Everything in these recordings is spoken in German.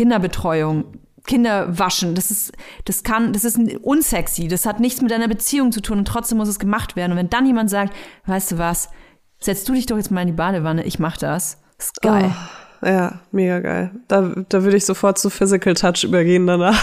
Kinderbetreuung, Kinder waschen, das ist, das kann, das ist unsexy, das hat nichts mit deiner Beziehung zu tun und trotzdem muss es gemacht werden. Und wenn dann jemand sagt, weißt du was, setz du dich doch jetzt mal in die Badewanne, ich mach das, ist geil. Oh, ja, mega geil. Da, da würde ich sofort zu Physical Touch übergehen danach.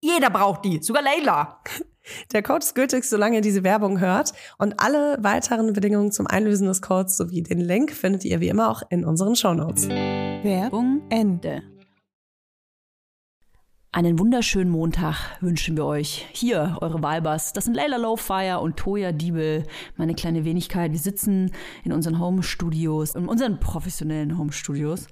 jeder braucht die, sogar Leila. Der Code ist gültig, solange ihr diese Werbung hört. Und alle weiteren Bedingungen zum Einlösen des Codes sowie den Link findet ihr wie immer auch in unseren Shownotes. Werbung Ende. Einen wunderschönen Montag wünschen wir euch. Hier, eure Vibers. Das sind Layla Lowfire und Toya Diebel, meine kleine Wenigkeit. Wir sitzen in unseren Home-Studios, in unseren professionellen Home-Studios.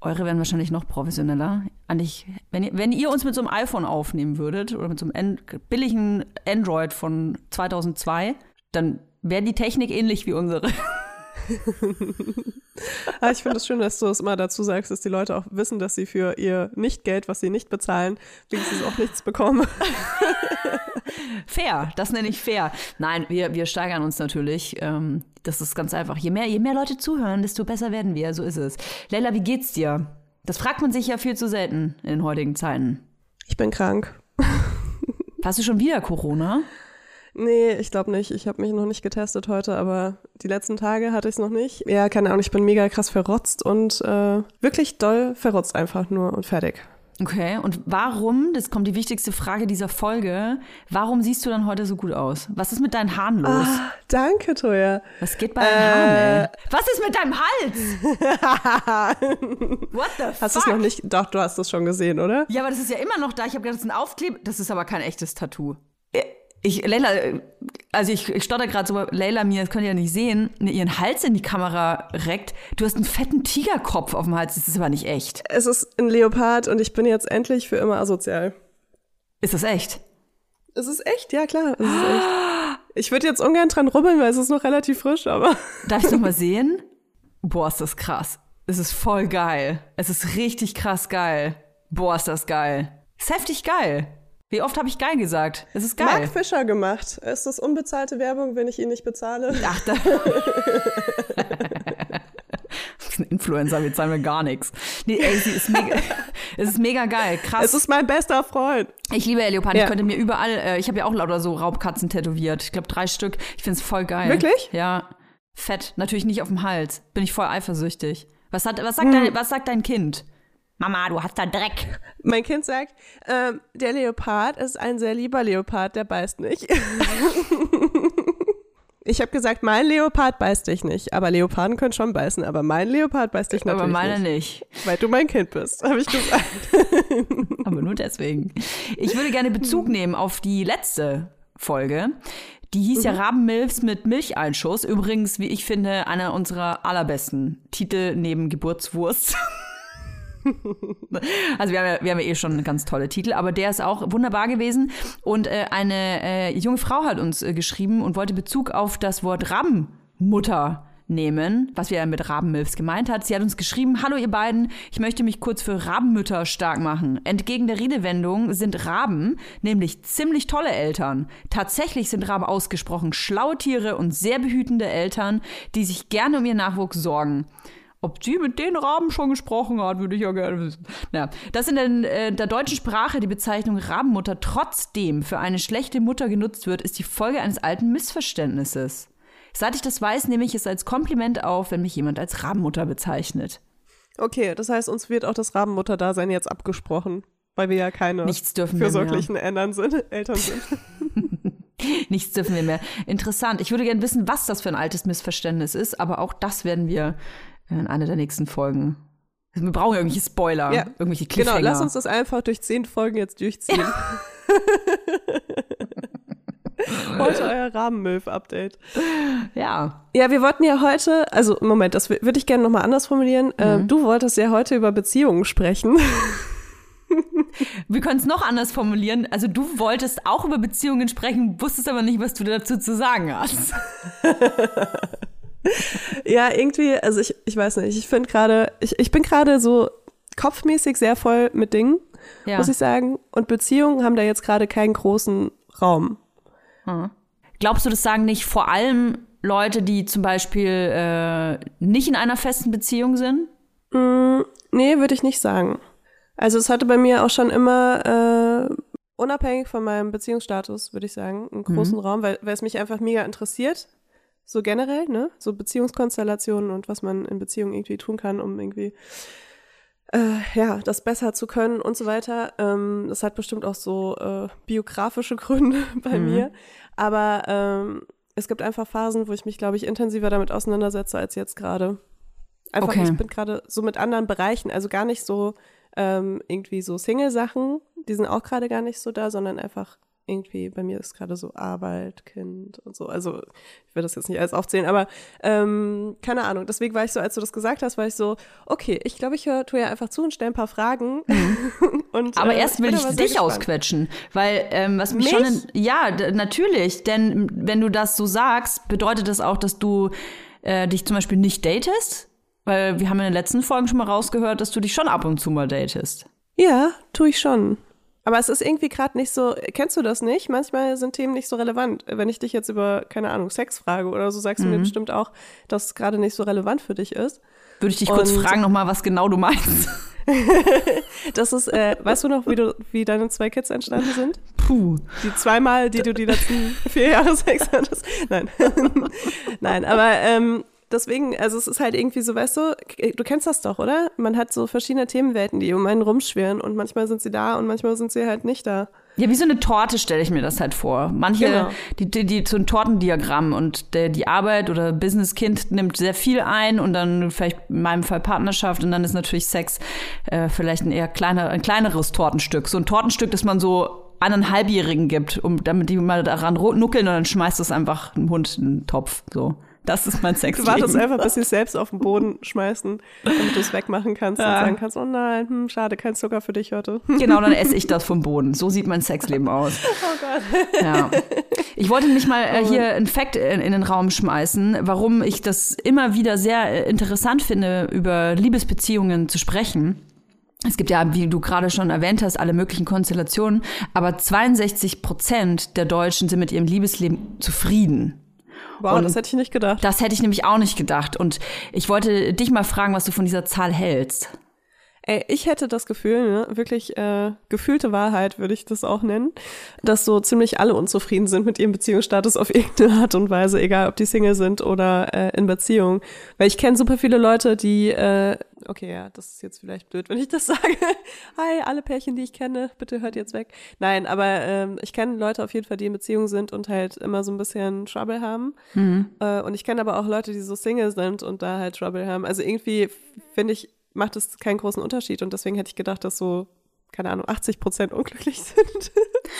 Eure wären wahrscheinlich noch professioneller. Eigentlich, wenn ihr, wenn ihr uns mit so einem iPhone aufnehmen würdet oder mit so einem An billigen Android von 2002, dann wäre die Technik ähnlich wie unsere. ah, ich finde es schön, dass du es immer dazu sagst, dass die Leute auch wissen, dass sie für ihr Nichtgeld, was sie nicht bezahlen, wenigstens auch nichts bekommen. fair, das nenne ich fair. Nein, wir, wir steigern uns natürlich. Ähm, das ist ganz einfach. Je mehr, je mehr Leute zuhören, desto besser werden wir. So ist es. Leila, wie geht's dir? Das fragt man sich ja viel zu selten in den heutigen Zeiten. Ich bin krank. Hast du schon wieder Corona? Nee, ich glaube nicht. Ich habe mich noch nicht getestet heute, aber die letzten Tage hatte ich es noch nicht. Ja, keine Ahnung, ich bin mega krass verrotzt und äh, wirklich doll verrotzt einfach nur und fertig. Okay, und warum, das kommt die wichtigste Frage dieser Folge, warum siehst du dann heute so gut aus? Was ist mit deinen Haaren los? Ah, danke, Toya. Was geht bei deinen äh, Haaren, ey? Was ist mit deinem Hals? What the fuck? Hast du es noch nicht? Doch, du hast es schon gesehen, oder? Ja, aber das ist ja immer noch da. Ich habe gedacht, das ist ein Aufkleb. Das ist aber kein echtes Tattoo. Ich, Leila, also ich, ich stotter gerade so, Leila mir, das könnt ihr ja nicht sehen, ihren Hals in die Kamera reckt. Du hast einen fetten Tigerkopf auf dem Hals, das ist aber nicht echt. Es ist ein Leopard und ich bin jetzt endlich für immer asozial. Ist das echt? Es ist echt, ja klar. Es ist echt. Ich würde jetzt ungern dran rubbeln, weil es ist noch relativ frisch, aber. Darf ich noch mal sehen? Boah, ist das krass. Es ist voll geil. Es ist richtig krass geil. Boah, ist das geil. Ist heftig geil. Wie oft habe ich geil gesagt? Es ist geil. Mark Fischer gemacht. Ist das unbezahlte Werbung, wenn ich ihn nicht bezahle? Ach, da. ein Influencer, wir zahlen mir gar nichts. Nee, ey, sie ist mega, es ist mega geil, krass. Es ist mein bester Freund. Ich liebe Leopard. Ja. Ich könnte mir überall, äh, ich habe ja auch lauter so Raubkatzen tätowiert. Ich glaube drei Stück. Ich finde es voll geil. Wirklich? Ja. Fett. Natürlich nicht auf dem Hals. Bin ich voll eifersüchtig. Was, hat, was, sagt, hm. dein, was sagt dein Kind? Mama, du hast da Dreck. Mein Kind sagt, ähm, der Leopard ist ein sehr lieber Leopard, der beißt nicht. ich habe gesagt, mein Leopard beißt dich nicht. Aber Leoparden können schon beißen, aber mein Leopard beißt dich natürlich nicht. Aber meine nicht. nicht. Weil du mein Kind bist, habe ich gesagt. aber nur deswegen. Ich würde gerne Bezug nehmen auf die letzte Folge. Die hieß mhm. ja Rabenmilfs mit Milcheinschuss. Übrigens, wie ich finde, einer unserer allerbesten Titel neben Geburtswurst. also wir haben, ja, wir haben ja eh schon ganz tolle Titel, aber der ist auch wunderbar gewesen. Und äh, eine äh, junge Frau hat uns äh, geschrieben und wollte Bezug auf das Wort Rabenmutter nehmen, was wir ja mit Rabenmilfs gemeint hat. Sie hat uns geschrieben, hallo ihr beiden, ich möchte mich kurz für Rabenmütter stark machen. Entgegen der Redewendung sind Raben nämlich ziemlich tolle Eltern. Tatsächlich sind Raben ausgesprochen schlaue Tiere und sehr behütende Eltern, die sich gerne um ihr Nachwuchs sorgen. Ob sie mit den Raben schon gesprochen hat, würde ich ja gerne wissen. Ja, dass in der, äh, der deutschen Sprache die Bezeichnung Rabenmutter trotzdem für eine schlechte Mutter genutzt wird, ist die Folge eines alten Missverständnisses. Seit ich das weiß, nehme ich es als Kompliment auf, wenn mich jemand als Rabenmutter bezeichnet. Okay, das heißt, uns wird auch das Rabenmutter-Dasein jetzt abgesprochen, weil wir ja keine Nichts dürfen fürsorglichen wir Eltern sind. Eltern sind. Nichts dürfen wir mehr. Interessant. Ich würde gerne wissen, was das für ein altes Missverständnis ist, aber auch das werden wir in einer der nächsten Folgen. Wir brauchen irgendwelche Spoiler, ja. irgendwelche Cliffhanger. Genau, lass uns das einfach durch zehn Folgen jetzt durchziehen. Ja. heute euer Rahmenmilf-Update. Ja. Ja, wir wollten ja heute, also Moment, das würde ich gerne nochmal anders formulieren. Äh, mhm. Äh, du wolltest ja heute über Beziehungen sprechen. Wir können es noch anders formulieren. Also du wolltest auch über Beziehungen sprechen, wusstest aber nicht, was du dazu zu sagen hast. ja, irgendwie, also ich, ich weiß nicht, ich finde gerade, ich, ich bin gerade so kopfmäßig sehr voll mit Dingen, ja. muss ich sagen. Und Beziehungen haben da jetzt gerade keinen großen Raum. Hm. Glaubst du, das sagen nicht vor allem Leute, die zum Beispiel äh, nicht in einer festen Beziehung sind? Mm, nee, würde ich nicht sagen. Also es hatte bei mir auch schon immer, äh, unabhängig von meinem Beziehungsstatus, würde ich sagen, einen großen mhm. Raum, weil, weil es mich einfach mega interessiert. So generell, ne? So Beziehungskonstellationen und was man in Beziehungen irgendwie tun kann, um irgendwie äh, ja, das besser zu können und so weiter. Ähm, das hat bestimmt auch so äh, biografische Gründe bei mhm. mir. Aber ähm, es gibt einfach Phasen, wo ich mich, glaube ich, intensiver damit auseinandersetze als jetzt gerade. Einfach, okay. ich bin gerade so mit anderen Bereichen, also gar nicht so ähm, irgendwie so Single-Sachen, die sind auch gerade gar nicht so da, sondern einfach irgendwie, bei mir ist gerade so Arbeit, Kind und so. Also ich will das jetzt nicht alles aufzählen, aber ähm, keine Ahnung. Deswegen war ich so, als du das gesagt hast, war ich so, okay, ich glaube, ich höre tue ja einfach zu und stelle ein paar Fragen. Mhm. und, aber äh, erst will ich, ich dich ausquetschen, weil ähm, was mich, mich? schon, in, ja, natürlich, denn wenn du das so sagst, bedeutet das auch, dass du äh, dich zum Beispiel nicht datest? Weil wir haben in den letzten Folgen schon mal rausgehört, dass du dich schon ab und zu mal datest. Ja, tue ich schon. Aber es ist irgendwie gerade nicht so, kennst du das nicht? Manchmal sind Themen nicht so relevant. Wenn ich dich jetzt über, keine Ahnung, Sex frage oder so, sagst mhm. du mir mhm. bestimmt auch, dass es gerade nicht so relevant für dich ist. Würde ich dich Und kurz fragen nochmal, was genau du meinst. das ist, äh, weißt du noch, wie, du, wie deine zwei Kids entstanden sind? Puh. Die zweimal, die du die letzten vier Jahre Sex hattest? Nein. Nein, aber ähm, deswegen, also es ist halt irgendwie so, weißt du, du kennst das doch, oder? Man hat so verschiedene Themenwelten, die um einen rumschwirren und manchmal sind sie da und manchmal sind sie halt nicht da. Ja, wie so eine Torte stelle ich mir das halt vor. Manche, genau. die, die, die, so ein Tortendiagramm und der, die Arbeit oder Business-Kind nimmt sehr viel ein und dann vielleicht in meinem Fall Partnerschaft und dann ist natürlich Sex äh, vielleicht ein eher kleiner, ein kleineres Tortenstück. So ein Tortenstück, das man so eineinhalbjährigen gibt, um damit die mal daran nuckeln und dann schmeißt es einfach einen Hund in den Topf. So. Das ist mein Sex. Du wartest einfach, bis sie es selbst auf den Boden schmeißen, damit du es wegmachen kannst ja. und sagen kannst, oh nein, hm, schade, kein Zucker für dich heute. Genau, dann esse ich das vom Boden. So sieht mein Sexleben aus. Oh Gott. Ja. Ich wollte nicht mal äh, hier ein Fact in, in, den Raum schmeißen, warum ich das immer wieder sehr äh, interessant finde, über Liebesbeziehungen zu sprechen. Es gibt ja, wie du gerade schon erwähnt hast, alle möglichen Konstellationen, aber 62 Prozent der Deutschen sind mit ihrem Liebesleben zufrieden. Wow, und das hätte ich nicht gedacht. Das hätte ich nämlich auch nicht gedacht. Und ich wollte dich mal fragen, was du von dieser Zahl hältst. Ey, ich hätte das Gefühl, ne, wirklich äh, gefühlte Wahrheit würde ich das auch nennen, dass so ziemlich alle unzufrieden sind mit ihrem Beziehungsstatus auf irgendeine Art und Weise, egal ob die Single sind oder äh, in Beziehung. Weil ich kenne super viele Leute, die, äh, okay, ja, das ist jetzt vielleicht blöd, wenn ich das sage. Hi, alle Pärchen, die ich kenne, bitte hört jetzt weg. Nein, aber ähm, ich kenne Leute auf jeden Fall, die in Beziehung sind und halt immer so ein bisschen Trouble haben. Mhm. Äh, und ich kenne aber auch Leute, die so Single sind und da halt Trouble haben. Also irgendwie finde ich macht es keinen großen Unterschied. Und deswegen hätte ich gedacht, dass so, keine Ahnung, 80 Prozent unglücklich sind.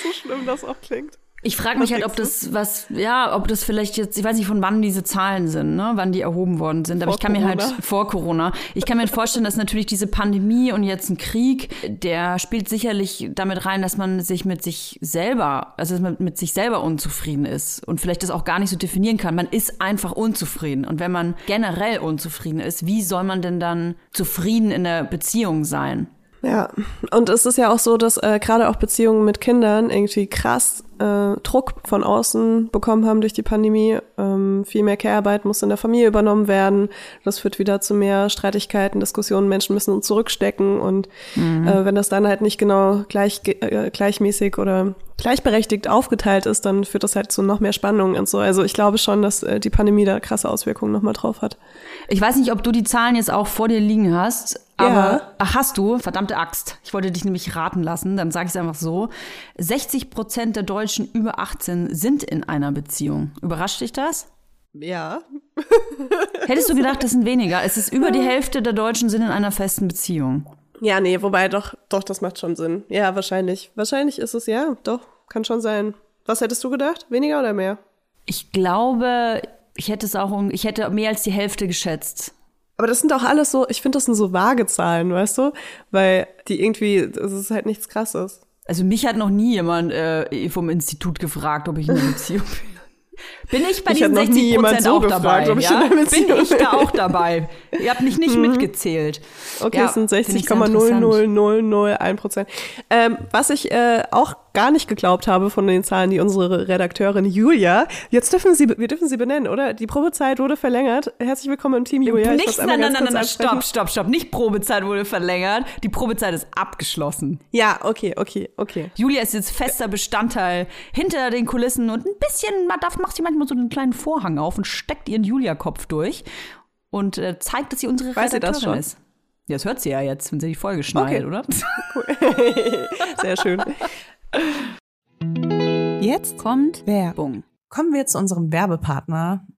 so schlimm das auch klingt. Ich frage mich halt, ob das was, ja, ob das vielleicht jetzt, ich weiß nicht, von wann diese Zahlen sind, ne, wann die erhoben worden sind. Aber vor ich kann Corona. mir halt vor Corona, ich kann mir vorstellen, dass natürlich diese Pandemie und jetzt ein Krieg, der spielt sicherlich damit rein, dass man sich mit sich selber, also dass man mit sich selber unzufrieden ist und vielleicht das auch gar nicht so definieren kann. Man ist einfach unzufrieden. Und wenn man generell unzufrieden ist, wie soll man denn dann zufrieden in der Beziehung sein? Ja, und es ist ja auch so, dass äh, gerade auch Beziehungen mit Kindern irgendwie krass äh, Druck von außen bekommen haben durch die Pandemie. Ähm, viel mehr Care-Arbeit muss in der Familie übernommen werden. Das führt wieder zu mehr Streitigkeiten, Diskussionen. Menschen müssen uns zurückstecken und mhm. äh, wenn das dann halt nicht genau gleich, äh, gleichmäßig oder gleichberechtigt aufgeteilt ist, dann führt das halt zu noch mehr Spannungen und so. Also ich glaube schon, dass äh, die Pandemie da krasse Auswirkungen nochmal drauf hat. Ich weiß nicht, ob du die Zahlen jetzt auch vor dir liegen hast. Aber ja. ach, hast du, verdammte Axt. Ich wollte dich nämlich raten lassen, dann sage ich es einfach so. 60 Prozent der Deutschen über 18 sind in einer Beziehung. Überrascht dich das? Ja. Hättest du gedacht, das sind weniger? Es ist über die Hälfte der Deutschen sind in einer festen Beziehung. Ja, nee, wobei doch, doch, das macht schon Sinn. Ja, wahrscheinlich. Wahrscheinlich ist es ja, doch, kann schon sein. Was hättest du gedacht? Weniger oder mehr? Ich glaube, ich hätte es auch, ich hätte mehr als die Hälfte geschätzt. Aber das sind auch alles so, ich finde, das sind so vage Zahlen, weißt du? Weil die irgendwie, das ist halt nichts krasses. Also mich hat noch nie jemand äh, vom Institut gefragt, ob ich in einer Beziehung bin. Bin ich bei ich diesen 60 Prozent so auch gefragt, dabei? Ja? Bin ich da auch dabei? Ihr habt mich nicht mhm. mitgezählt. Okay, ja, es sind 60,00001 Prozent. Ähm, was ich äh, auch gar nicht geglaubt habe von den Zahlen, die unsere Redakteurin Julia, jetzt dürfen Sie, wir dürfen sie benennen, oder? Die Probezeit wurde verlängert. Herzlich willkommen im Team, Julia. Nicht, nein, nein, nein, nein, stopp, stopp, stopp. Nicht Probezeit wurde verlängert. Die Probezeit ist abgeschlossen. Ja, okay, okay, okay. Julia ist jetzt fester Bestandteil hinter den Kulissen und ein bisschen, man darf, macht sie manchmal so einen kleinen Vorhang auf und steckt ihren Julia-Kopf durch und äh, zeigt, dass sie unsere Weiß Redakteurin das schon? ist. Ja, das hört sie ja jetzt, wenn sie die Folge schneidet, okay. oder? Cool. Sehr schön. Jetzt kommt Werbung. Kommen wir zu unserem Werbepartner,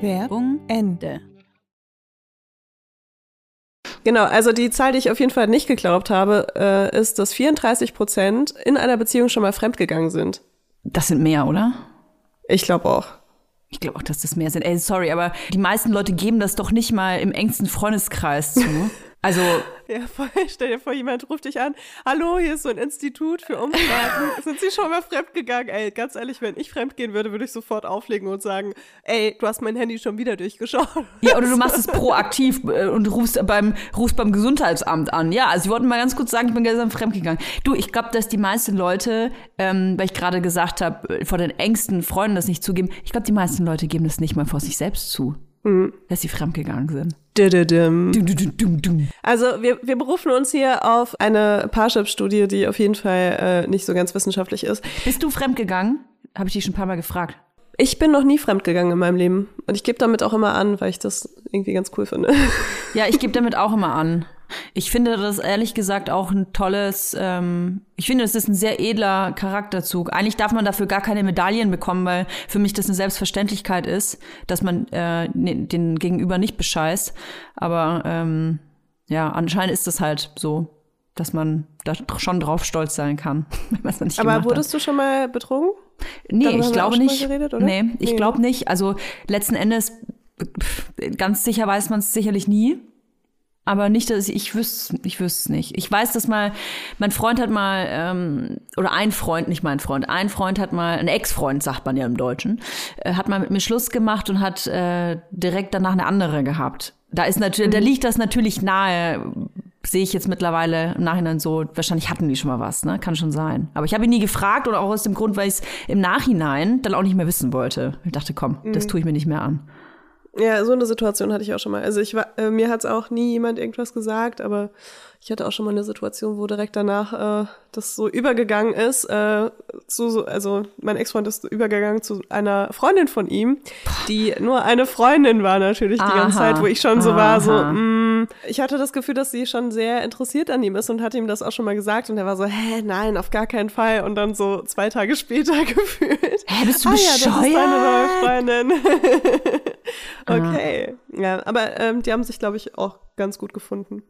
Werbung Ende. Genau, also die Zahl, die ich auf jeden Fall nicht geglaubt habe, äh, ist, dass 34 Prozent in einer Beziehung schon mal fremdgegangen sind. Das sind mehr, oder? Ich glaube auch. Ich glaube auch, dass das mehr sind. Ey, sorry, aber die meisten Leute geben das doch nicht mal im engsten Freundeskreis zu. Also. Ja, voll. Stell dir vor, jemand ruft dich an. Hallo, hier ist so ein Institut für Umfragen. Sind Sie schon mal fremdgegangen? Ey, ganz ehrlich, wenn ich fremdgehen würde, würde ich sofort auflegen und sagen, ey, du hast mein Handy schon wieder durchgeschaut. Ja, oder du machst es proaktiv äh, und rufst beim, rufst beim Gesundheitsamt an. Ja, also ich wollte mal ganz kurz sagen, ich bin gestern fremdgegangen. Du, ich glaube, dass die meisten Leute, ähm, weil ich gerade gesagt habe, äh, vor den engsten Freunden das nicht zugeben, ich glaube, die meisten Leute geben das nicht mal vor sich selbst zu. Mhm. Dass sie fremdgegangen sind. Also wir, wir berufen uns hier auf eine Parship-Studie, die auf jeden Fall äh, nicht so ganz wissenschaftlich ist. Bist du fremdgegangen? Habe ich dich schon ein paar Mal gefragt. Ich bin noch nie fremdgegangen in meinem Leben. Und ich gebe damit auch immer an, weil ich das irgendwie ganz cool finde. Ja, ich gebe damit auch immer an. Ich finde das ehrlich gesagt auch ein tolles, ähm, ich finde, es ist ein sehr edler Charakterzug. Eigentlich darf man dafür gar keine Medaillen bekommen, weil für mich das eine Selbstverständlichkeit ist, dass man äh, ne, den Gegenüber nicht bescheißt. Aber ähm, ja, anscheinend ist das halt so, dass man da schon drauf stolz sein kann, wenn man es nicht Aber wurdest hat. du schon mal betrogen? Nee, Darüber ich glaube nicht. Geredet, nee, ich nee. glaube nicht. Also letzten Endes, ganz sicher weiß man es sicherlich nie. Aber nicht, dass ich, ich wüsste, ich wüsste es nicht. Ich weiß, dass mal, mein Freund hat mal, ähm, oder ein Freund, nicht mein Freund, ein Freund hat mal, ein Ex-Freund, sagt man ja im Deutschen, äh, hat mal mit mir Schluss gemacht und hat äh, direkt danach eine andere gehabt. Da ist natürlich, mhm. da liegt das natürlich nahe, sehe ich jetzt mittlerweile im Nachhinein so, wahrscheinlich hatten die schon mal was, ne? Kann schon sein. Aber ich habe ihn nie gefragt oder auch aus dem Grund, weil ich es im Nachhinein dann auch nicht mehr wissen wollte. Ich dachte, komm, mhm. das tue ich mir nicht mehr an. Ja, so eine Situation hatte ich auch schon mal. Also ich war, äh, mir hat es auch nie jemand irgendwas gesagt, aber ich hatte auch schon mal eine Situation, wo direkt danach äh, das so übergegangen ist. Äh, zu, so, also mein Ex-Freund ist übergegangen zu einer Freundin von ihm, die nur eine Freundin war natürlich die ganze Zeit, wo ich schon so war, so, mh, mm, ich hatte das Gefühl, dass sie schon sehr interessiert an ihm ist und hat ihm das auch schon mal gesagt und er war so, hä, nein, auf gar keinen Fall. Und dann so zwei Tage später gefühlt. Hä, bist du ah, bescheuert? Ja, das ist deine neue Freundin. okay. Ja, aber ähm, die haben sich, glaube ich, auch ganz gut gefunden.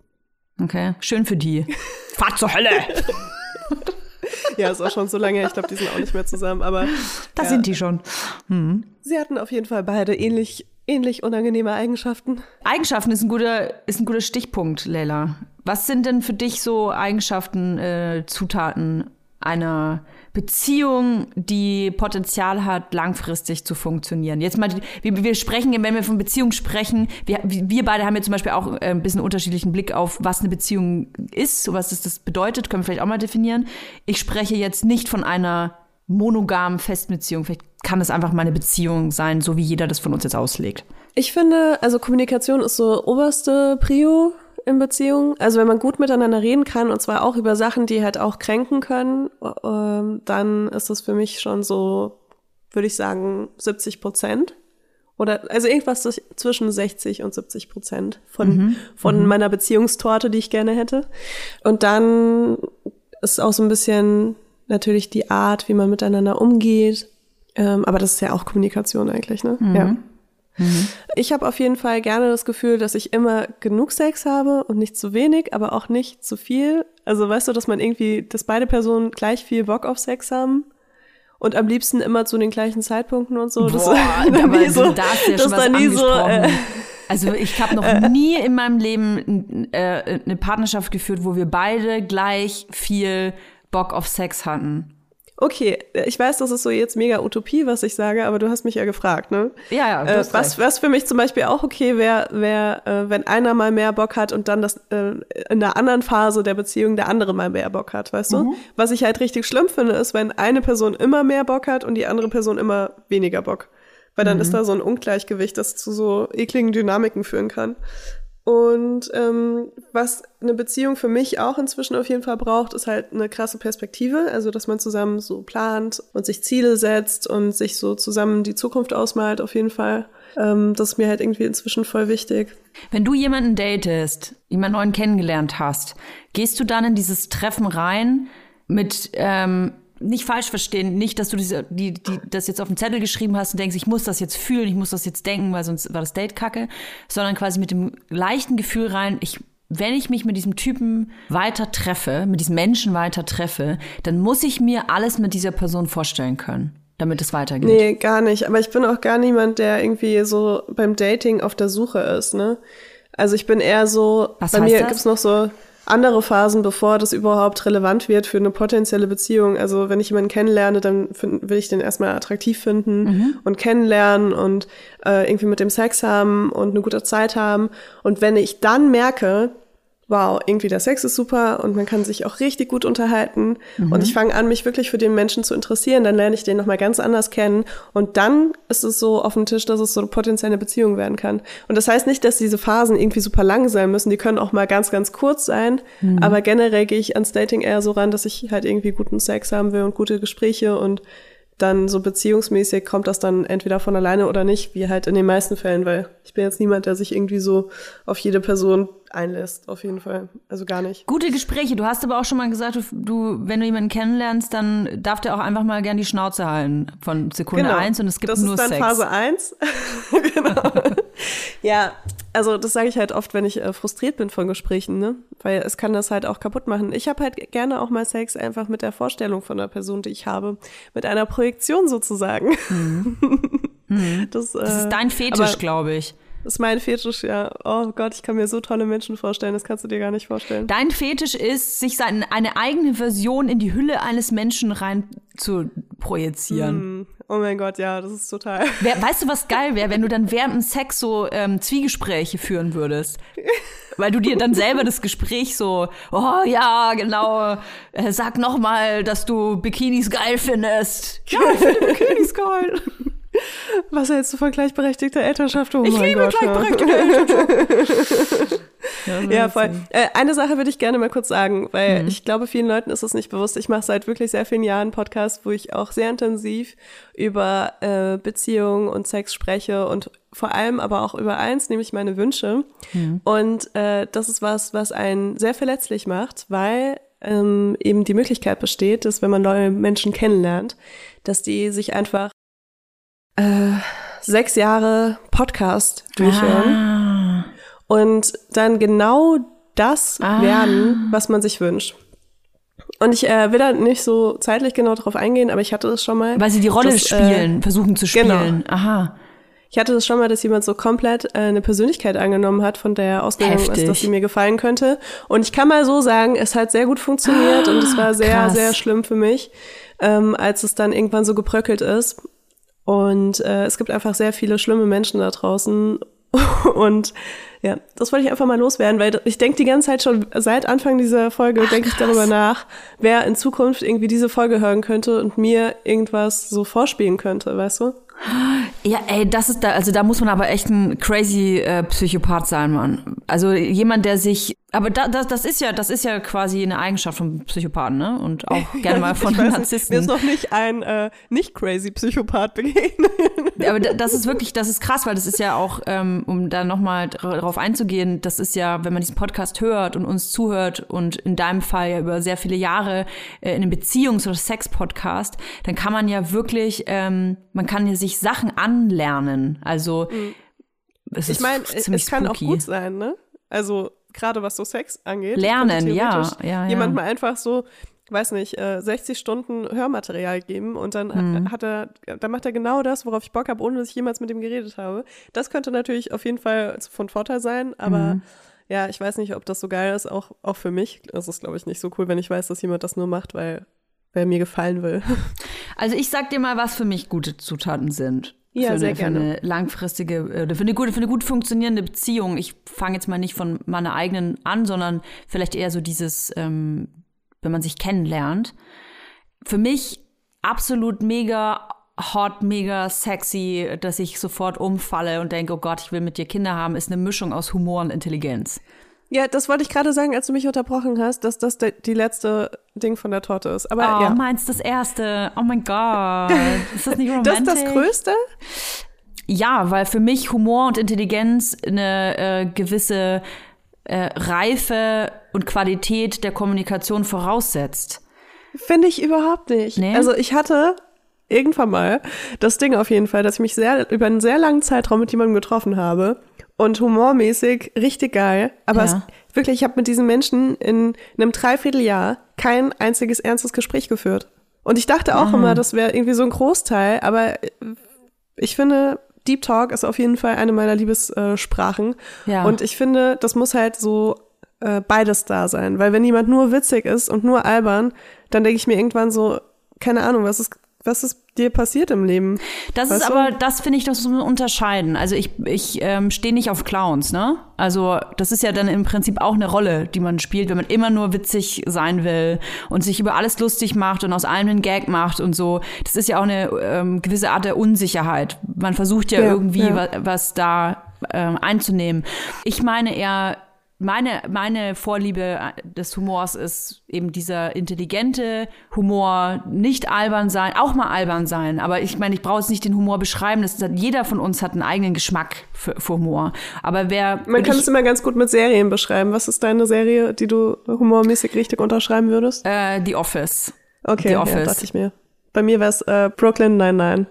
Okay, schön für die. Fahrt zur Hölle! ja, ist auch schon so lange her. Ich glaube, die sind auch nicht mehr zusammen, aber. Da ja. sind die schon. Hm. Sie hatten auf jeden Fall beide ähnlich, ähnlich unangenehme Eigenschaften. Eigenschaften ist ein guter, ist ein guter Stichpunkt, Leila. Was sind denn für dich so Eigenschaften, äh, Zutaten einer Beziehung, die Potenzial hat, langfristig zu funktionieren. Jetzt mal, wir, wir sprechen, wenn wir von Beziehung sprechen, wir, wir beide haben ja zum Beispiel auch äh, ein bisschen unterschiedlichen Blick auf, was eine Beziehung ist, was das, das bedeutet, können wir vielleicht auch mal definieren. Ich spreche jetzt nicht von einer monogamen Festbeziehung. Vielleicht kann es einfach mal eine Beziehung sein, so wie jeder das von uns jetzt auslegt. Ich finde, also Kommunikation ist so oberste Prio in Beziehungen. Also wenn man gut miteinander reden kann und zwar auch über Sachen, die halt auch kränken können, äh, dann ist das für mich schon so, würde ich sagen, 70 Prozent. Oder also irgendwas zwischen 60 und 70 Prozent von, mhm. von mhm. meiner Beziehungstorte, die ich gerne hätte. Und dann ist auch so ein bisschen natürlich die Art, wie man miteinander umgeht. Ähm, aber das ist ja auch Kommunikation eigentlich, ne? Mhm. Ja. Mhm. Ich habe auf jeden Fall gerne das Gefühl, dass ich immer genug Sex habe und nicht zu wenig, aber auch nicht zu viel. Also weißt du, dass man irgendwie, dass beide Personen gleich viel Bock auf Sex haben und am liebsten immer zu den gleichen Zeitpunkten und so. Boah, das, nie so, ja was nie so, äh, also ich habe noch äh, nie in meinem Leben äh, eine Partnerschaft geführt, wo wir beide gleich viel Bock auf Sex hatten. Okay, ich weiß, das ist so jetzt mega Utopie, was ich sage, aber du hast mich ja gefragt, ne? Ja, ja. Äh, was, was für mich zum Beispiel auch okay wäre, wäre, äh, wenn einer mal mehr Bock hat und dann das äh, in der anderen Phase der Beziehung der andere mal mehr Bock hat, weißt du? Mhm. Was ich halt richtig schlimm finde, ist, wenn eine Person immer mehr Bock hat und die andere Person immer weniger Bock. Weil dann mhm. ist da so ein Ungleichgewicht, das zu so ekligen Dynamiken führen kann. Und ähm, was eine Beziehung für mich auch inzwischen auf jeden Fall braucht, ist halt eine krasse Perspektive. Also, dass man zusammen so plant und sich Ziele setzt und sich so zusammen die Zukunft ausmalt, auf jeden Fall. Ähm, das ist mir halt irgendwie inzwischen voll wichtig. Wenn du jemanden datest, jemanden neuen kennengelernt hast, gehst du dann in dieses Treffen rein mit ähm, nicht falsch verstehen, nicht, dass du diese, die, die, das jetzt auf den Zettel geschrieben hast und denkst, ich muss das jetzt fühlen, ich muss das jetzt denken, weil sonst war das Date kacke, sondern quasi mit dem leichten Gefühl rein, ich, wenn ich mich mit diesem Typen weiter treffe, mit diesem Menschen weiter treffe, dann muss ich mir alles mit dieser Person vorstellen können damit es weitergeht. Nee, gar nicht. Aber ich bin auch gar niemand, der irgendwie so beim Dating auf der Suche ist, ne? Also ich bin eher so, Was bei mir das? gibt's noch so andere Phasen, bevor das überhaupt relevant wird für eine potenzielle Beziehung. Also wenn ich jemanden kennenlerne, dann find, will ich den erstmal attraktiv finden mhm. und kennenlernen und äh, irgendwie mit dem Sex haben und eine gute Zeit haben. Und wenn ich dann merke, wow, irgendwie der Sex ist super und man kann sich auch richtig gut unterhalten mhm. und ich fange an, mich wirklich für den Menschen zu interessieren, dann lerne ich den nochmal ganz anders kennen und dann ist es so auf dem Tisch, dass es so eine potenzielle Beziehung werden kann. Und das heißt nicht, dass diese Phasen irgendwie super lang sein müssen, die können auch mal ganz, ganz kurz sein, mhm. aber generell gehe ich ans Dating eher so ran, dass ich halt irgendwie guten Sex haben will und gute Gespräche und dann so beziehungsmäßig kommt das dann entweder von alleine oder nicht, wie halt in den meisten Fällen, weil ich bin jetzt niemand, der sich irgendwie so auf jede Person einlässt, auf jeden Fall. Also gar nicht. Gute Gespräche. Du hast aber auch schon mal gesagt, du, wenn du jemanden kennenlernst, dann darf der auch einfach mal gern die Schnauze halten von Sekunde genau. eins und es gibt das nur Sex. Das ist dann Phase eins. genau. Ja, also das sage ich halt oft, wenn ich äh, frustriert bin von Gesprächen, ne? Weil es kann das halt auch kaputt machen. Ich habe halt gerne auch mal Sex einfach mit der Vorstellung von der Person, die ich habe, mit einer Projektion sozusagen. Mhm. Mhm. Das, äh, das, ist dein Fetisch, glaube ich. Das ist mein Fetisch, ja. Oh Gott, ich kann mir so tolle Menschen vorstellen, das kannst du dir gar nicht vorstellen. Dein Fetisch ist, sich seine, eine eigene Version in die Hülle eines Menschen rein zu projizieren. Mm, oh mein Gott, ja, das ist total. Wer, weißt du, was geil wäre, wenn du dann während dem Sex so ähm, Zwiegespräche führen würdest? Weil du dir dann selber das Gespräch so, oh ja, genau, äh, sag noch mal, dass du Bikinis geil findest. Ja, ich finde Bikinis geil. Was hältst du von gleichberechtigter Elternschaft? Oh ich liebe Gott, gleichberechtigte Elternschaft. ja, ja, voll. Äh, eine Sache würde ich gerne mal kurz sagen, weil mhm. ich glaube, vielen Leuten ist es nicht bewusst. Ich mache seit wirklich sehr vielen Jahren Podcasts, wo ich auch sehr intensiv über äh, Beziehungen und Sex spreche und vor allem aber auch über eins, nämlich meine Wünsche. Mhm. Und äh, das ist was, was einen sehr verletzlich macht, weil ähm, eben die Möglichkeit besteht, dass wenn man neue Menschen kennenlernt, dass die sich einfach äh, sechs Jahre Podcast durchhören ah. und dann genau das ah. werden, was man sich wünscht. Und ich äh, will da nicht so zeitlich genau drauf eingehen, aber ich hatte das schon mal. Weil sie die Rolle dass, äh, spielen, äh, versuchen zu genau. spielen. Genau. Aha. Ich hatte das schon mal, dass jemand so komplett äh, eine Persönlichkeit angenommen hat, von der ausgegangen Heftig. ist, dass sie mir gefallen könnte. Und ich kann mal so sagen, es hat sehr gut funktioniert ah, und es war sehr, krass. sehr schlimm für mich, ähm, als es dann irgendwann so gebröckelt ist. Und äh, es gibt einfach sehr viele schlimme Menschen da draußen. Und ja, das wollte ich einfach mal loswerden, weil ich denke die ganze Zeit schon, seit Anfang dieser Folge denke ich darüber nach, wer in Zukunft irgendwie diese Folge hören könnte und mir irgendwas so vorspielen könnte, weißt du? Ja, ey, das ist da, also da muss man aber echt ein crazy äh, Psychopath sein, Mann. Also jemand, der sich, aber da, das, das ist ja, das ist ja quasi eine Eigenschaft von Psychopathen, ne? Und auch gerne mal von Narzissten. Mir ist noch nicht ein äh, nicht crazy Psychopath begegnet. aber das ist wirklich, das ist krass, weil das ist ja auch, ähm, um da nochmal drauf einzugehen, das ist ja, wenn man diesen Podcast hört und uns zuhört und in deinem Fall ja über sehr viele Jahre äh, in einem Beziehungs- oder Sex-Podcast, dann kann man ja wirklich, ähm, man kann ja sich Sachen anlernen. Also mhm es ich meine, es kann auch gut sein, ne? Also gerade was so Sex angeht. Lernen, ja, ja, ja. Jemand mal einfach so, weiß nicht, 60 äh, Stunden Hörmaterial geben und dann mhm. hat er, dann macht er genau das, worauf ich Bock habe, ohne dass ich jemals mit ihm geredet habe. Das könnte natürlich auf jeden Fall von Vorteil sein, aber mhm. ja, ich weiß nicht, ob das so geil ist, auch, auch für mich. Das ist, glaube ich, nicht so cool, wenn ich weiß, dass jemand das nur macht, weil, weil er mir gefallen will. Also ich sag dir mal, was für mich gute Zutaten sind. Ja, für sehr eine, gerne. Für eine langfristige, oder für eine gute, für eine gut funktionierende Beziehung. Ich fange jetzt mal nicht von meiner eigenen an, sondern vielleicht eher so dieses, ähm, wenn man sich kennenlernt. Für mich absolut mega hot, mega sexy, dass ich sofort umfalle und denke, oh Gott, ich will mit dir Kinder haben, ist eine Mischung aus Humor und Intelligenz. Ja, das wollte ich gerade sagen, als du mich unterbrochen hast, dass das die letzte Ding von der Torte ist. Aber oh, ja. meins das erste. Oh mein Gott. Ist das nicht romantisch? Das ist das Größte? Ja, weil für mich Humor und Intelligenz eine äh, gewisse äh, Reife und Qualität der Kommunikation voraussetzt. Finde ich überhaupt nicht. Nee? Also ich hatte irgendwann mal das Ding auf jeden Fall, dass ich mich sehr über einen sehr langen Zeitraum mit jemandem getroffen habe und humormäßig richtig geil. Aber ja. es, wirklich, ich habe mit diesen Menschen in einem Dreivierteljahr kein einziges ernstes Gespräch geführt. Und ich dachte auch Aha. immer, das wäre irgendwie so ein Großteil, aber ich finde, Deep Talk ist auf jeden Fall eine meiner Liebessprachen. Ja. Und ich finde, das muss halt so äh, beides da sein. Weil wenn jemand nur witzig ist und nur albern, dann denke ich mir irgendwann so, keine Ahnung, was ist was ist dir passiert im Leben? Das weißt ist du? aber, das finde ich, das muss man unterscheiden. Also ich, ich ähm, stehe nicht auf Clowns, ne? Also das ist ja dann im Prinzip auch eine Rolle, die man spielt, wenn man immer nur witzig sein will und sich über alles lustig macht und aus allem einen Gag macht und so. Das ist ja auch eine ähm, gewisse Art der Unsicherheit. Man versucht ja, ja irgendwie ja. Was, was da ähm, einzunehmen. Ich meine eher, meine, meine Vorliebe des Humors ist eben dieser intelligente Humor, nicht albern sein, auch mal albern sein. Aber ich meine, ich brauche jetzt nicht den Humor beschreiben. Das ist, jeder von uns hat einen eigenen Geschmack für, für Humor. Aber wer. Man kann es immer ganz gut mit Serien beschreiben. Was ist deine Serie, die du humormäßig richtig unterschreiben würdest? Äh, The Office. Okay, The Office. Ja, dachte ich mir. Bei mir wäre es äh, Brooklyn 99.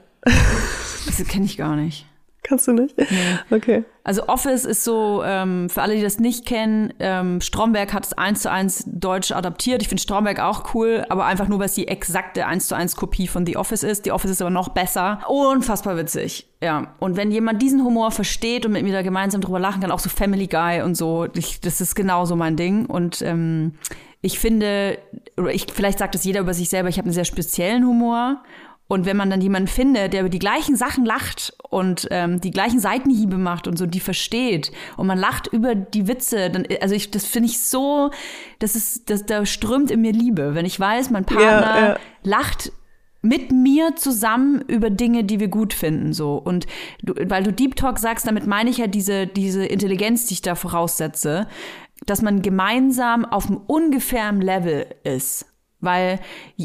das kenne ich gar nicht. Kannst du nicht? Nee. Okay. Also Office ist so, ähm, für alle, die das nicht kennen, ähm, Stromberg hat es eins zu eins deutsch adaptiert. Ich finde Stromberg auch cool, aber einfach nur, weil es die exakte eins zu eins Kopie von The Office ist. The Office ist aber noch besser. Unfassbar witzig. Ja. Und wenn jemand diesen Humor versteht und mit mir da gemeinsam drüber lachen kann, auch so Family Guy und so, ich, das ist genauso mein Ding. Und ähm, ich finde, oder ich, vielleicht sagt das jeder über sich selber, ich habe einen sehr speziellen Humor und wenn man dann jemanden findet, der über die gleichen Sachen lacht und ähm, die gleichen Seitenhiebe macht und so, die versteht und man lacht über die Witze, dann, also ich, das finde ich so, das ist, das, da strömt in mir Liebe. Wenn ich weiß, mein Partner ja, ja. lacht mit mir zusammen über Dinge, die wir gut finden, so. Und du, weil du Deep Talk sagst, damit meine ich ja diese, diese Intelligenz, die ich da voraussetze, dass man gemeinsam auf einem ungefähren Level ist. Weil,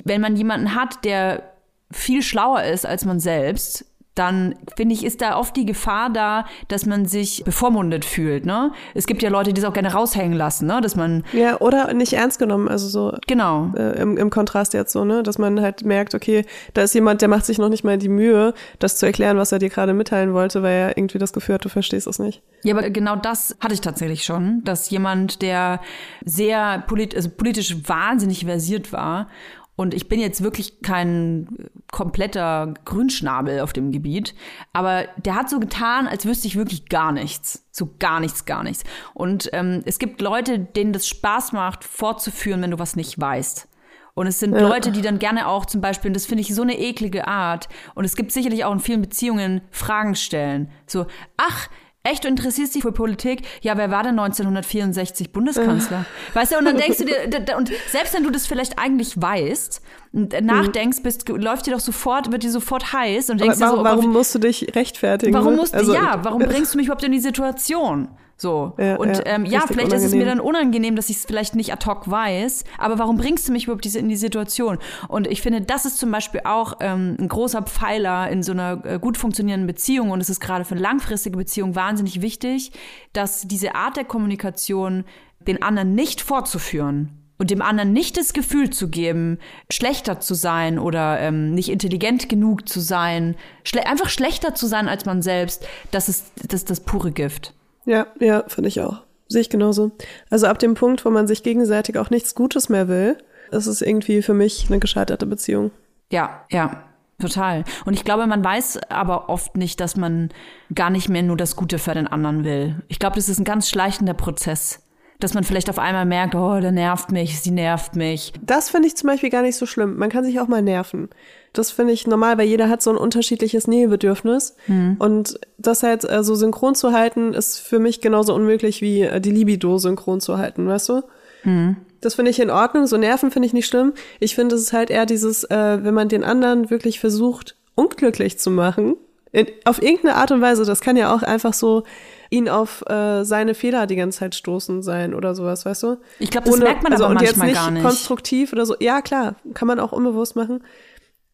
wenn man jemanden hat, der viel schlauer ist als man selbst, dann finde ich, ist da oft die Gefahr da, dass man sich bevormundet fühlt. Ne? Es gibt ja Leute, die es auch gerne raushängen lassen, ne? dass man ja oder nicht ernst genommen, also so genau äh, im, im Kontrast jetzt so, ne, dass man halt merkt, okay, da ist jemand, der macht sich noch nicht mal die Mühe, das zu erklären, was er dir gerade mitteilen wollte, weil er irgendwie das Gefühl hat, du verstehst es nicht. Ja, aber genau das hatte ich tatsächlich schon, dass jemand, der sehr polit also politisch wahnsinnig versiert war und ich bin jetzt wirklich kein kompletter Grünschnabel auf dem Gebiet, aber der hat so getan, als wüsste ich wirklich gar nichts. So gar nichts, gar nichts. Und ähm, es gibt Leute, denen das Spaß macht, fortzuführen, wenn du was nicht weißt. Und es sind ja. Leute, die dann gerne auch zum Beispiel, und das finde ich so eine eklige Art, und es gibt sicherlich auch in vielen Beziehungen Fragen stellen. So, ach, Echt, du interessierst dich für Politik? Ja, wer war denn 1964 Bundeskanzler? Weißt du, und dann denkst du dir, und selbst wenn du das vielleicht eigentlich weißt, nachdenkst, bist, läuft dir doch sofort, wird dir sofort heiß und denkst warum, dir so, warum musst du dich rechtfertigen? Warum ne? musst du, also, ja, warum bringst du mich überhaupt in die Situation? So. Ja, und ja, ähm, ja vielleicht unangenehm. ist es mir dann unangenehm, dass ich es vielleicht nicht ad hoc weiß, aber warum bringst du mich überhaupt in die Situation? Und ich finde, das ist zum Beispiel auch ähm, ein großer Pfeiler in so einer äh, gut funktionierenden Beziehung und es ist gerade für eine langfristige Beziehung wahnsinnig wichtig, dass diese Art der Kommunikation den anderen nicht fortzuführen, und dem anderen nicht das Gefühl zu geben, schlechter zu sein oder ähm, nicht intelligent genug zu sein, schle einfach schlechter zu sein als man selbst, das ist das, ist das pure Gift. Ja, ja, finde ich auch. Sehe ich genauso. Also ab dem Punkt, wo man sich gegenseitig auch nichts Gutes mehr will, ist es irgendwie für mich eine gescheiterte Beziehung. Ja, ja, total. Und ich glaube, man weiß aber oft nicht, dass man gar nicht mehr nur das Gute für den anderen will. Ich glaube, das ist ein ganz schleichender Prozess dass man vielleicht auf einmal merkt, oh, der nervt mich, sie nervt mich. Das finde ich zum Beispiel gar nicht so schlimm. Man kann sich auch mal nerven. Das finde ich normal, weil jeder hat so ein unterschiedliches Nähebedürfnis. Mhm. Und das halt äh, so synchron zu halten, ist für mich genauso unmöglich wie äh, die Libido synchron zu halten, weißt du? Mhm. Das finde ich in Ordnung. So Nerven finde ich nicht schlimm. Ich finde, es ist halt eher dieses, äh, wenn man den anderen wirklich versucht, unglücklich zu machen, in, auf irgendeine Art und Weise, das kann ja auch einfach so ihn auf äh, seine Fehler die ganze Zeit stoßen sein oder sowas, weißt du? Ich glaube, das Ohne, merkt man also, aber manchmal und jetzt nicht gar nicht. konstruktiv oder so. Ja, klar, kann man auch unbewusst machen.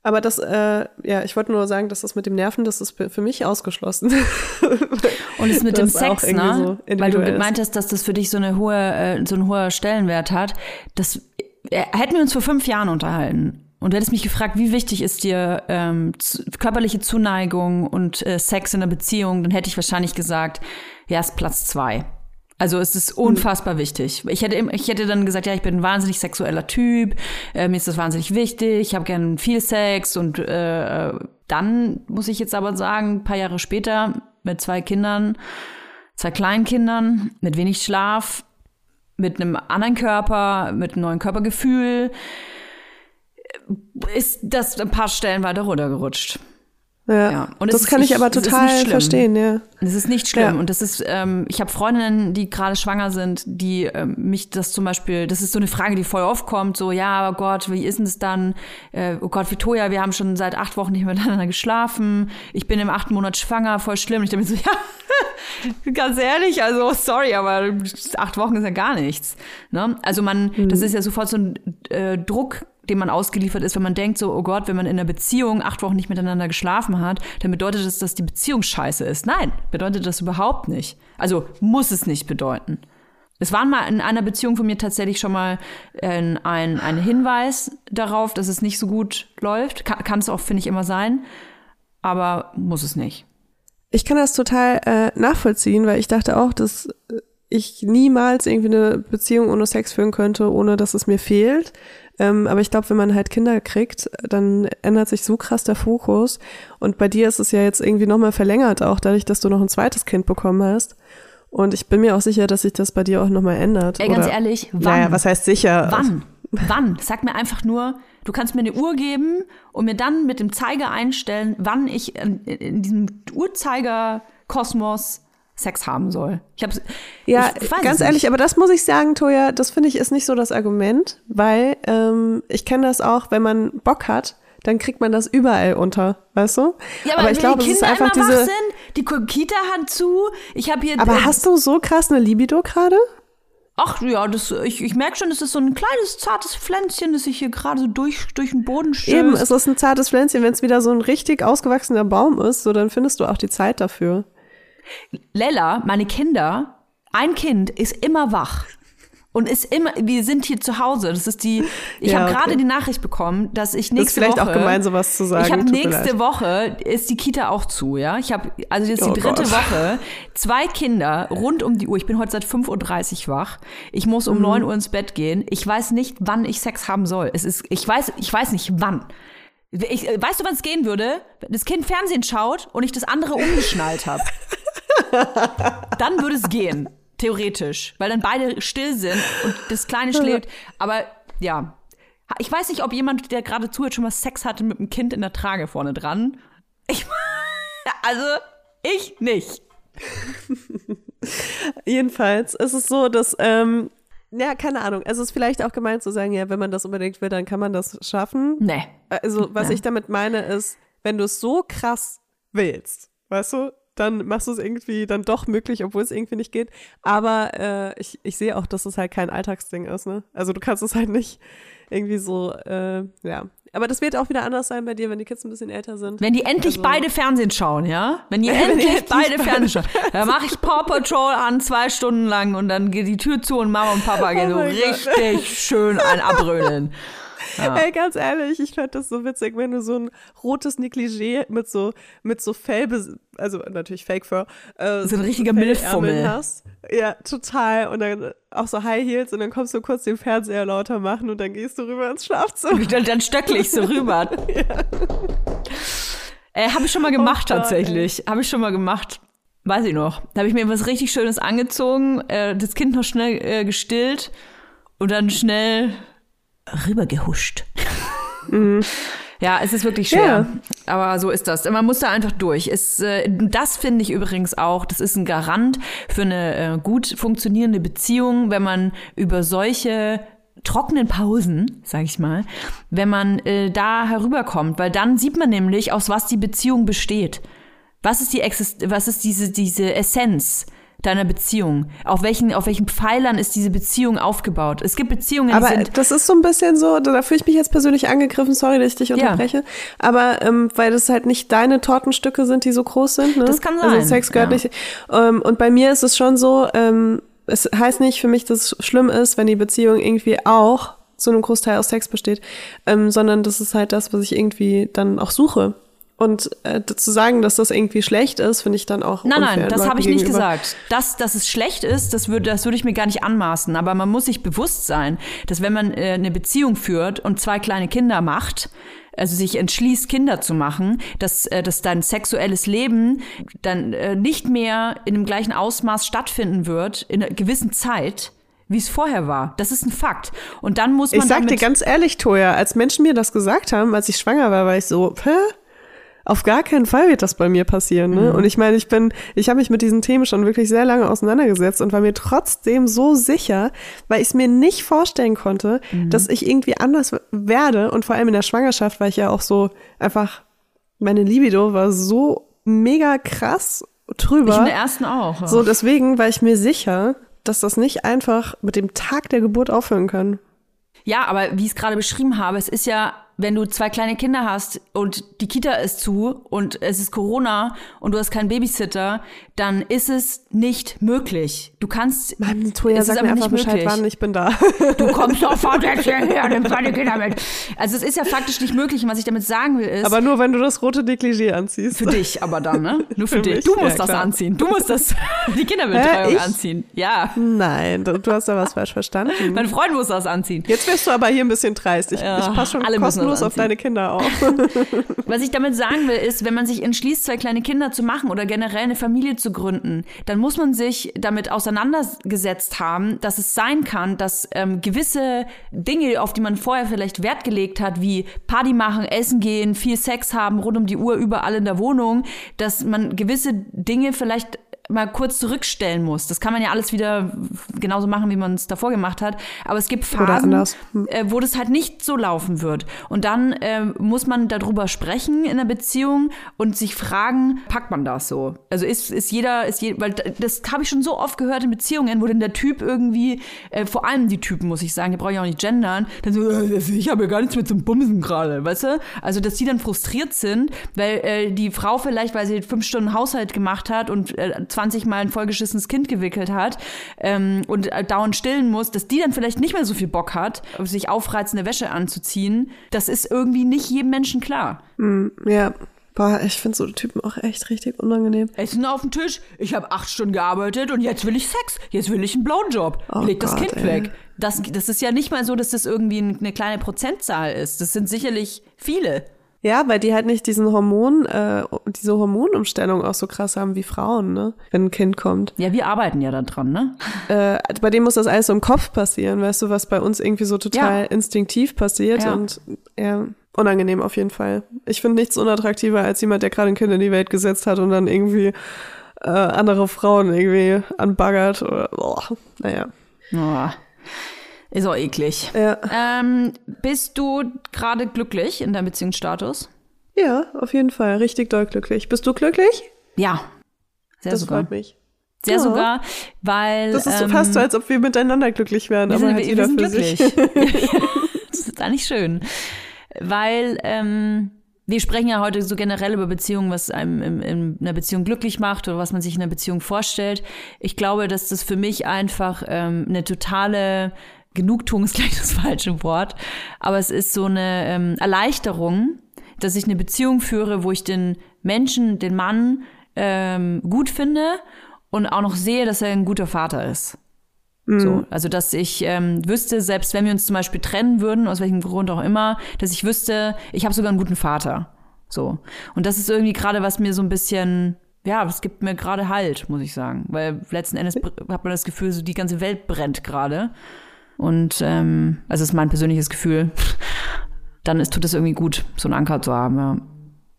Aber das, äh, ja, ich wollte nur sagen, dass das mit dem Nerven, das ist für mich ausgeschlossen. Und es mit dem Sex, ne? So Weil du meintest, dass das für dich so eine hohe, äh, so einen hohen Stellenwert hat. Das äh, hätten wir uns vor fünf Jahren unterhalten. Und du hättest mich gefragt, wie wichtig ist dir ähm, körperliche Zuneigung und äh, Sex in der Beziehung, dann hätte ich wahrscheinlich gesagt, ja, ist Platz zwei. Also es ist unfassbar mhm. wichtig. Ich hätte, ich hätte dann gesagt, ja, ich bin ein wahnsinnig sexueller Typ, äh, mir ist das wahnsinnig wichtig, ich habe gern viel Sex und äh, dann muss ich jetzt aber sagen, ein paar Jahre später mit zwei Kindern, zwei Kleinkindern, mit wenig Schlaf, mit einem anderen Körper, mit einem neuen Körpergefühl, ist das ein paar Stellen weiter runtergerutscht. Ja, ja. Und das kann ich aber total verstehen, ja. Es ist nicht schlimm. Ja. Und das ist, ähm, ich habe Freundinnen, die gerade schwanger sind, die ähm, mich das zum Beispiel, das ist so eine Frage, die voll aufkommt, so, ja, aber Gott, wie ist denn das dann? Äh, oh Gott, Victoria, wir haben schon seit acht Wochen nicht miteinander geschlafen. Ich bin im achten Monat schwanger, voll schlimm. Und ich dachte mir so, ja, ganz ehrlich, also sorry, aber acht Wochen ist ja gar nichts. Ne? Also man, mhm. das ist ja sofort so ein äh, Druck dem man ausgeliefert ist, wenn man denkt so, oh Gott, wenn man in einer Beziehung acht Wochen nicht miteinander geschlafen hat, dann bedeutet das, dass die Beziehung scheiße ist. Nein, bedeutet das überhaupt nicht. Also muss es nicht bedeuten. Es war mal in einer Beziehung von mir tatsächlich schon mal ein, ein, ein Hinweis darauf, dass es nicht so gut läuft. Kann, kann es auch, finde ich, immer sein. Aber muss es nicht. Ich kann das total äh, nachvollziehen, weil ich dachte auch, dass ich niemals irgendwie eine Beziehung ohne Sex führen könnte, ohne dass es mir fehlt. Ähm, aber ich glaube, wenn man halt Kinder kriegt, dann ändert sich so krass der Fokus. Und bei dir ist es ja jetzt irgendwie nochmal verlängert, auch dadurch, dass du noch ein zweites Kind bekommen hast. Und ich bin mir auch sicher, dass sich das bei dir auch nochmal ändert. Ey, ganz Oder, ehrlich, wann? Naja, was heißt sicher? Wann? Wann? Sag mir einfach nur, du kannst mir eine Uhr geben und mir dann mit dem Zeiger einstellen, wann ich in, in diesem Uhrzeigerkosmos Sex haben soll. Ich habe ja ich, ganz ehrlich, aber das muss ich sagen, Toja, das finde ich ist nicht so das Argument, weil ähm, ich kenne das auch, wenn man Bock hat, dann kriegt man das überall unter, weißt du? Ja, aber, aber ich glaube, es ist einfach diese sind, die Kita hat zu. Ich habe hier Aber hast du so krass eine Libido gerade? Ach ja, das, ich, ich merke schon, es ist so ein kleines, zartes Pflänzchen, das sich hier gerade so durch, durch den Boden stößt. Eben, es ist ein zartes Pflänzchen. Wenn es wieder so ein richtig ausgewachsener Baum ist, so dann findest du auch die Zeit dafür. Lella, meine Kinder, ein Kind ist immer wach. Und ist immer, wir sind hier zu Hause. Das ist die, ich ja, habe gerade die Nachricht bekommen, dass ich nächste Woche. Ist vielleicht Woche, auch gemein, sowas zu sagen. Ich habe nächste Woche ist die Kita auch zu, ja. Ich habe, also jetzt oh die dritte Gott. Woche, zwei Kinder rund um die Uhr. Ich bin heute seit 5.30 Uhr wach. Ich muss um mhm. 9 Uhr ins Bett gehen. Ich weiß nicht, wann ich Sex haben soll. Es ist, ich weiß, ich weiß nicht wann. Ich, weißt du, wann es gehen würde? Wenn das Kind Fernsehen schaut und ich das andere umgeschnallt habe. dann würde es gehen, theoretisch, weil dann beide still sind und das Kleine schläft. Aber ja, ich weiß nicht, ob jemand, der gerade zuhört, schon mal Sex hatte mit einem Kind in der Trage vorne dran. Ich, also, ich nicht. Jedenfalls ist es so, dass, ähm, ja, keine Ahnung. Es ist vielleicht auch gemeint zu sagen, ja, wenn man das unbedingt will, dann kann man das schaffen. Nee. Also, was nee. ich damit meine, ist, wenn du es so krass willst, weißt du, dann machst du es irgendwie dann doch möglich, obwohl es irgendwie nicht geht. Aber äh, ich, ich sehe auch, dass es halt kein Alltagsding ist, ne? Also du kannst es halt nicht irgendwie so, äh, ja. Aber das wird auch wieder anders sein bei dir, wenn die Kids ein bisschen älter sind. Wenn die endlich also, beide Fernsehen schauen, ja? Wenn die wenn endlich, endlich beide Fernsehen schauen, dann mache ich Paw Patrol an zwei Stunden lang und dann geht die Tür zu und Mama und Papa gehen oh so richtig Gott. schön ein abrödeln. Ja. Ey, ganz ehrlich, ich fände das so witzig, wenn du so ein rotes Negligé mit so, mit so Fell, also natürlich Fake Fur, äh, so ein richtiger Milchfummel hast. Ja, total. Und dann auch so High Heels und dann kommst du kurz den Fernseher lauter machen und dann gehst du rüber ins Schlafzimmer. Dann, dann stöckle ich so rüber. ja. Äh, habe ich schon mal gemacht oh tatsächlich. Habe ich schon mal gemacht. Weiß ich noch. Da habe ich mir was richtig Schönes angezogen, äh, das Kind noch schnell äh, gestillt und dann schnell rübergehuscht. Mhm. Ja, es ist wirklich schwer. Ja. Aber so ist das. Man muss da einfach durch. Es, äh, das finde ich übrigens auch, das ist ein Garant für eine äh, gut funktionierende Beziehung, wenn man über solche trockenen Pausen, sag ich mal, wenn man äh, da herüberkommt, weil dann sieht man nämlich, aus was die Beziehung besteht. Was ist die Exist was ist diese diese Essenz? Deiner Beziehung? Auf welchen, auf welchen Pfeilern ist diese Beziehung aufgebaut? Es gibt Beziehungen, aber die sind. Das ist so ein bisschen so, da fühle ich mich jetzt persönlich angegriffen, sorry, dass ich dich unterbreche. Ja. Aber ähm, weil das halt nicht deine Tortenstücke sind, die so groß sind. Ne? Das kann sein. Also Sex gehört ja. nicht. Ähm, und bei mir ist es schon so, ähm, es heißt nicht für mich, dass es schlimm ist, wenn die Beziehung irgendwie auch zu einem Großteil aus Sex besteht, ähm, sondern das ist halt das, was ich irgendwie dann auch suche. Und äh, zu sagen, dass das irgendwie schlecht ist, finde ich dann auch. Nein, nein, das habe ich nicht gesagt. Dass, dass es schlecht ist, das würde das würde ich mir gar nicht anmaßen. Aber man muss sich bewusst sein, dass wenn man äh, eine Beziehung führt und zwei kleine Kinder macht, also sich entschließt, Kinder zu machen, dass, äh, dass dein sexuelles Leben dann äh, nicht mehr in dem gleichen Ausmaß stattfinden wird, in einer gewissen Zeit, wie es vorher war. Das ist ein Fakt. Und dann muss man. Ich sag dir ganz ehrlich, Toja, als Menschen mir das gesagt haben, als ich schwanger war, war ich so, hä? Auf gar keinen Fall wird das bei mir passieren. Ne? Mhm. Und ich meine, ich bin, ich habe mich mit diesen Themen schon wirklich sehr lange auseinandergesetzt und war mir trotzdem so sicher, weil ich es mir nicht vorstellen konnte, mhm. dass ich irgendwie anders werde. Und vor allem in der Schwangerschaft, weil ich ja auch so einfach, meine Libido war so mega krass drüber. Ich in der ersten auch. Ja. So, deswegen war ich mir sicher, dass das nicht einfach mit dem Tag der Geburt aufhören kann. Ja, aber wie ich es gerade beschrieben habe, es ist ja wenn du zwei kleine Kinder hast und die Kita ist zu und es ist Corona und du hast keinen Babysitter, dann ist es nicht möglich. Du kannst. Mann, Toja, sag mir einfach Bescheid, wann ich bin da. Du kommst sofort jetzt hierher, nimm deine Kinder mit. Also es ist ja faktisch nicht möglich. Und was ich damit sagen will ist. Aber nur, wenn du das rote Negligé anziehst. Für dich aber dann, ne? Nur für, für dich. Mich? Du musst ja, das anziehen. Du musst das, die Kinderbetreuung anziehen. Ja. Nein, du, du hast da was falsch verstanden. Mein Freund muss das anziehen. Jetzt wirst du aber hier ein bisschen dreist. Ich, ja, ich passe schon kostenlos auf deine Kinder auf. was ich damit sagen will, ist, wenn man sich entschließt, zwei kleine Kinder zu machen oder generell eine Familie zu gründen, dann muss man sich damit auseinandergesetzt haben, dass es sein kann, dass ähm, gewisse Dinge, auf die man vorher vielleicht Wert gelegt hat, wie Party machen, essen gehen, viel Sex haben, rund um die Uhr überall in der Wohnung, dass man gewisse Dinge vielleicht mal kurz zurückstellen muss. Das kann man ja alles wieder genauso machen, wie man es davor gemacht hat. Aber es gibt Phasen, hm. äh, wo das halt nicht so laufen wird. Und dann äh, muss man darüber sprechen in der Beziehung und sich fragen, packt man das so? Also ist, ist jeder, ist je, weil das habe ich schon so oft gehört in Beziehungen, wo dann der Typ irgendwie, äh, vor allem die Typen, muss ich sagen, die brauche ich auch nicht gendern, dann so, äh, ich habe ja gar nichts mit zum Bumsen gerade, weißt du? Also, dass die dann frustriert sind, weil äh, die Frau vielleicht, weil sie fünf Stunden Haushalt gemacht hat und äh, 20 Mal ein vollgeschissenes Kind gewickelt hat ähm, und äh, dauernd stillen muss, dass die dann vielleicht nicht mehr so viel Bock hat, sich aufreizende Wäsche anzuziehen, das ist irgendwie nicht jedem Menschen klar. Mm, ja. Boah, ich finde so Typen auch echt richtig unangenehm. Essen auf dem Tisch, ich habe acht Stunden gearbeitet und jetzt will ich Sex, jetzt will ich einen Blowjob. Oh Leg das Kind ey. weg. Das, das ist ja nicht mal so, dass das irgendwie eine kleine Prozentzahl ist. Das sind sicherlich viele. Ja, weil die halt nicht diesen Hormon, äh, diese Hormonumstellung auch so krass haben wie Frauen, ne? Wenn ein Kind kommt. Ja, wir arbeiten ja da dran, ne? Äh, bei dem muss das alles so im Kopf passieren, weißt du, was bei uns irgendwie so total ja. instinktiv passiert ja. und ja, unangenehm auf jeden Fall. Ich finde nichts unattraktiver als jemand, der gerade ein Kind in die Welt gesetzt hat und dann irgendwie äh, andere Frauen irgendwie anbaggert oder boah, naja. Oh. Ist auch eklig. Ja. Ähm, bist du gerade glücklich in deinem Beziehungsstatus? Ja, auf jeden Fall. Richtig doll glücklich. Bist du glücklich? Ja. Sehr das sogar. freut mich. Sehr ja. sogar, weil. Das ist so ähm, fast so, als ob wir miteinander glücklich wären, aber sind, halt jeder für glücklich. sich. das ist eigentlich schön. weil ähm, wir sprechen ja heute so generell über Beziehungen, was einem in, in, einer Beziehung glücklich macht oder was man sich in einer Beziehung vorstellt. Ich glaube, dass das für mich einfach ähm, eine totale Genugtuung ist gleich das falsche Wort, aber es ist so eine ähm, Erleichterung, dass ich eine Beziehung führe, wo ich den Menschen, den Mann ähm, gut finde und auch noch sehe, dass er ein guter Vater ist. Mhm. So, also dass ich ähm, wüsste, selbst wenn wir uns zum Beispiel trennen würden, aus welchem Grund auch immer, dass ich wüsste, ich habe sogar einen guten Vater. So. Und das ist irgendwie gerade, was mir so ein bisschen, ja, es gibt mir gerade Halt, muss ich sagen. Weil letzten Endes hat man das Gefühl, so die ganze Welt brennt gerade. Und ähm, also ist mein persönliches Gefühl. Dann ist, tut es irgendwie gut, so einen Anker zu haben, ja.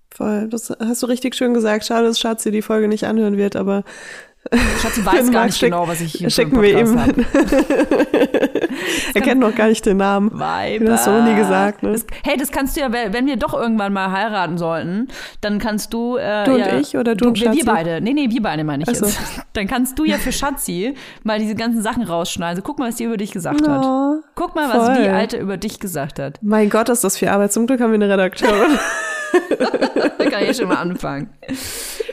Voll, das hast du richtig schön gesagt. Schade, dass Schatzi die Folge nicht anhören wird, aber Schatzi weiß gar nicht genau, was ich hier Schicken wir ihm. er kennt noch gar nicht den Namen. Weiber. Das hast du nie gesagt. Ne? Das, hey, das kannst du ja, wenn wir doch irgendwann mal heiraten sollten, dann kannst du. Äh, du und ja, ich oder du, du und Schatzi? Wir beide. Nee, nee, wir beide meine ich so. jetzt. Dann kannst du ja für Schatzi mal diese ganzen Sachen rausschneiden. Also guck mal, was die über dich gesagt oh, hat. Guck mal, was voll. die Alte über dich gesagt hat. Mein Gott, ist das viel Arbeit. Zum Glück haben wir eine Redakteurin. da kann ich schon mal anfangen.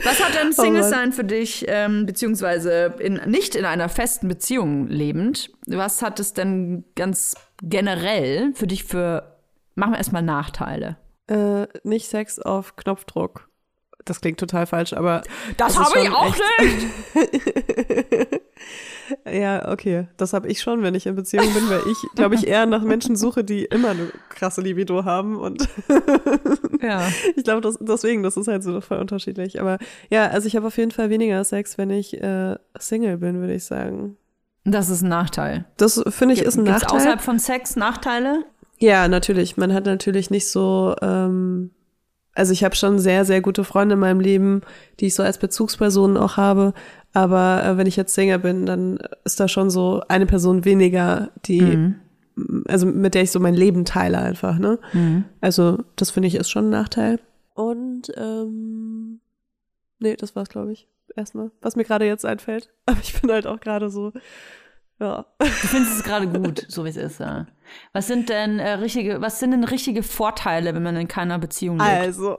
Was hat denn oh Single-Sein für dich, ähm, beziehungsweise in, nicht in einer festen Beziehung lebend, was hat es denn ganz generell für dich für, machen wir erstmal Nachteile? Äh, nicht Sex auf Knopfdruck. Das klingt total falsch, aber. Das, das habe ich auch nicht! Ja, okay. Das habe ich schon, wenn ich in Beziehung bin, weil ich, glaube ich, eher nach Menschen suche, die immer eine krasse Libido haben. Und ja. ich glaube, das, deswegen, das ist halt so voll unterschiedlich. Aber ja, also ich habe auf jeden Fall weniger Sex, wenn ich äh, Single bin, würde ich sagen. Das ist ein Nachteil. Das finde ich ist ein Nachteil. außerhalb von Sex Nachteile? Ja, natürlich. Man hat natürlich nicht so. Ähm, also ich habe schon sehr, sehr gute Freunde in meinem Leben, die ich so als Bezugspersonen auch habe. Aber äh, wenn ich jetzt Sänger bin, dann ist da schon so eine Person weniger, die, mhm. also mit der ich so mein Leben teile einfach, ne? Mhm. Also das finde ich ist schon ein Nachteil. Und ähm, nee, das war's, glaube ich, erstmal, was mir gerade jetzt einfällt. Aber ich bin halt auch gerade so, ja. Du findest es gerade gut, so wie es ist, ja. Was sind denn äh, richtige, was sind denn richtige Vorteile, wenn man in keiner Beziehung lebt? Also.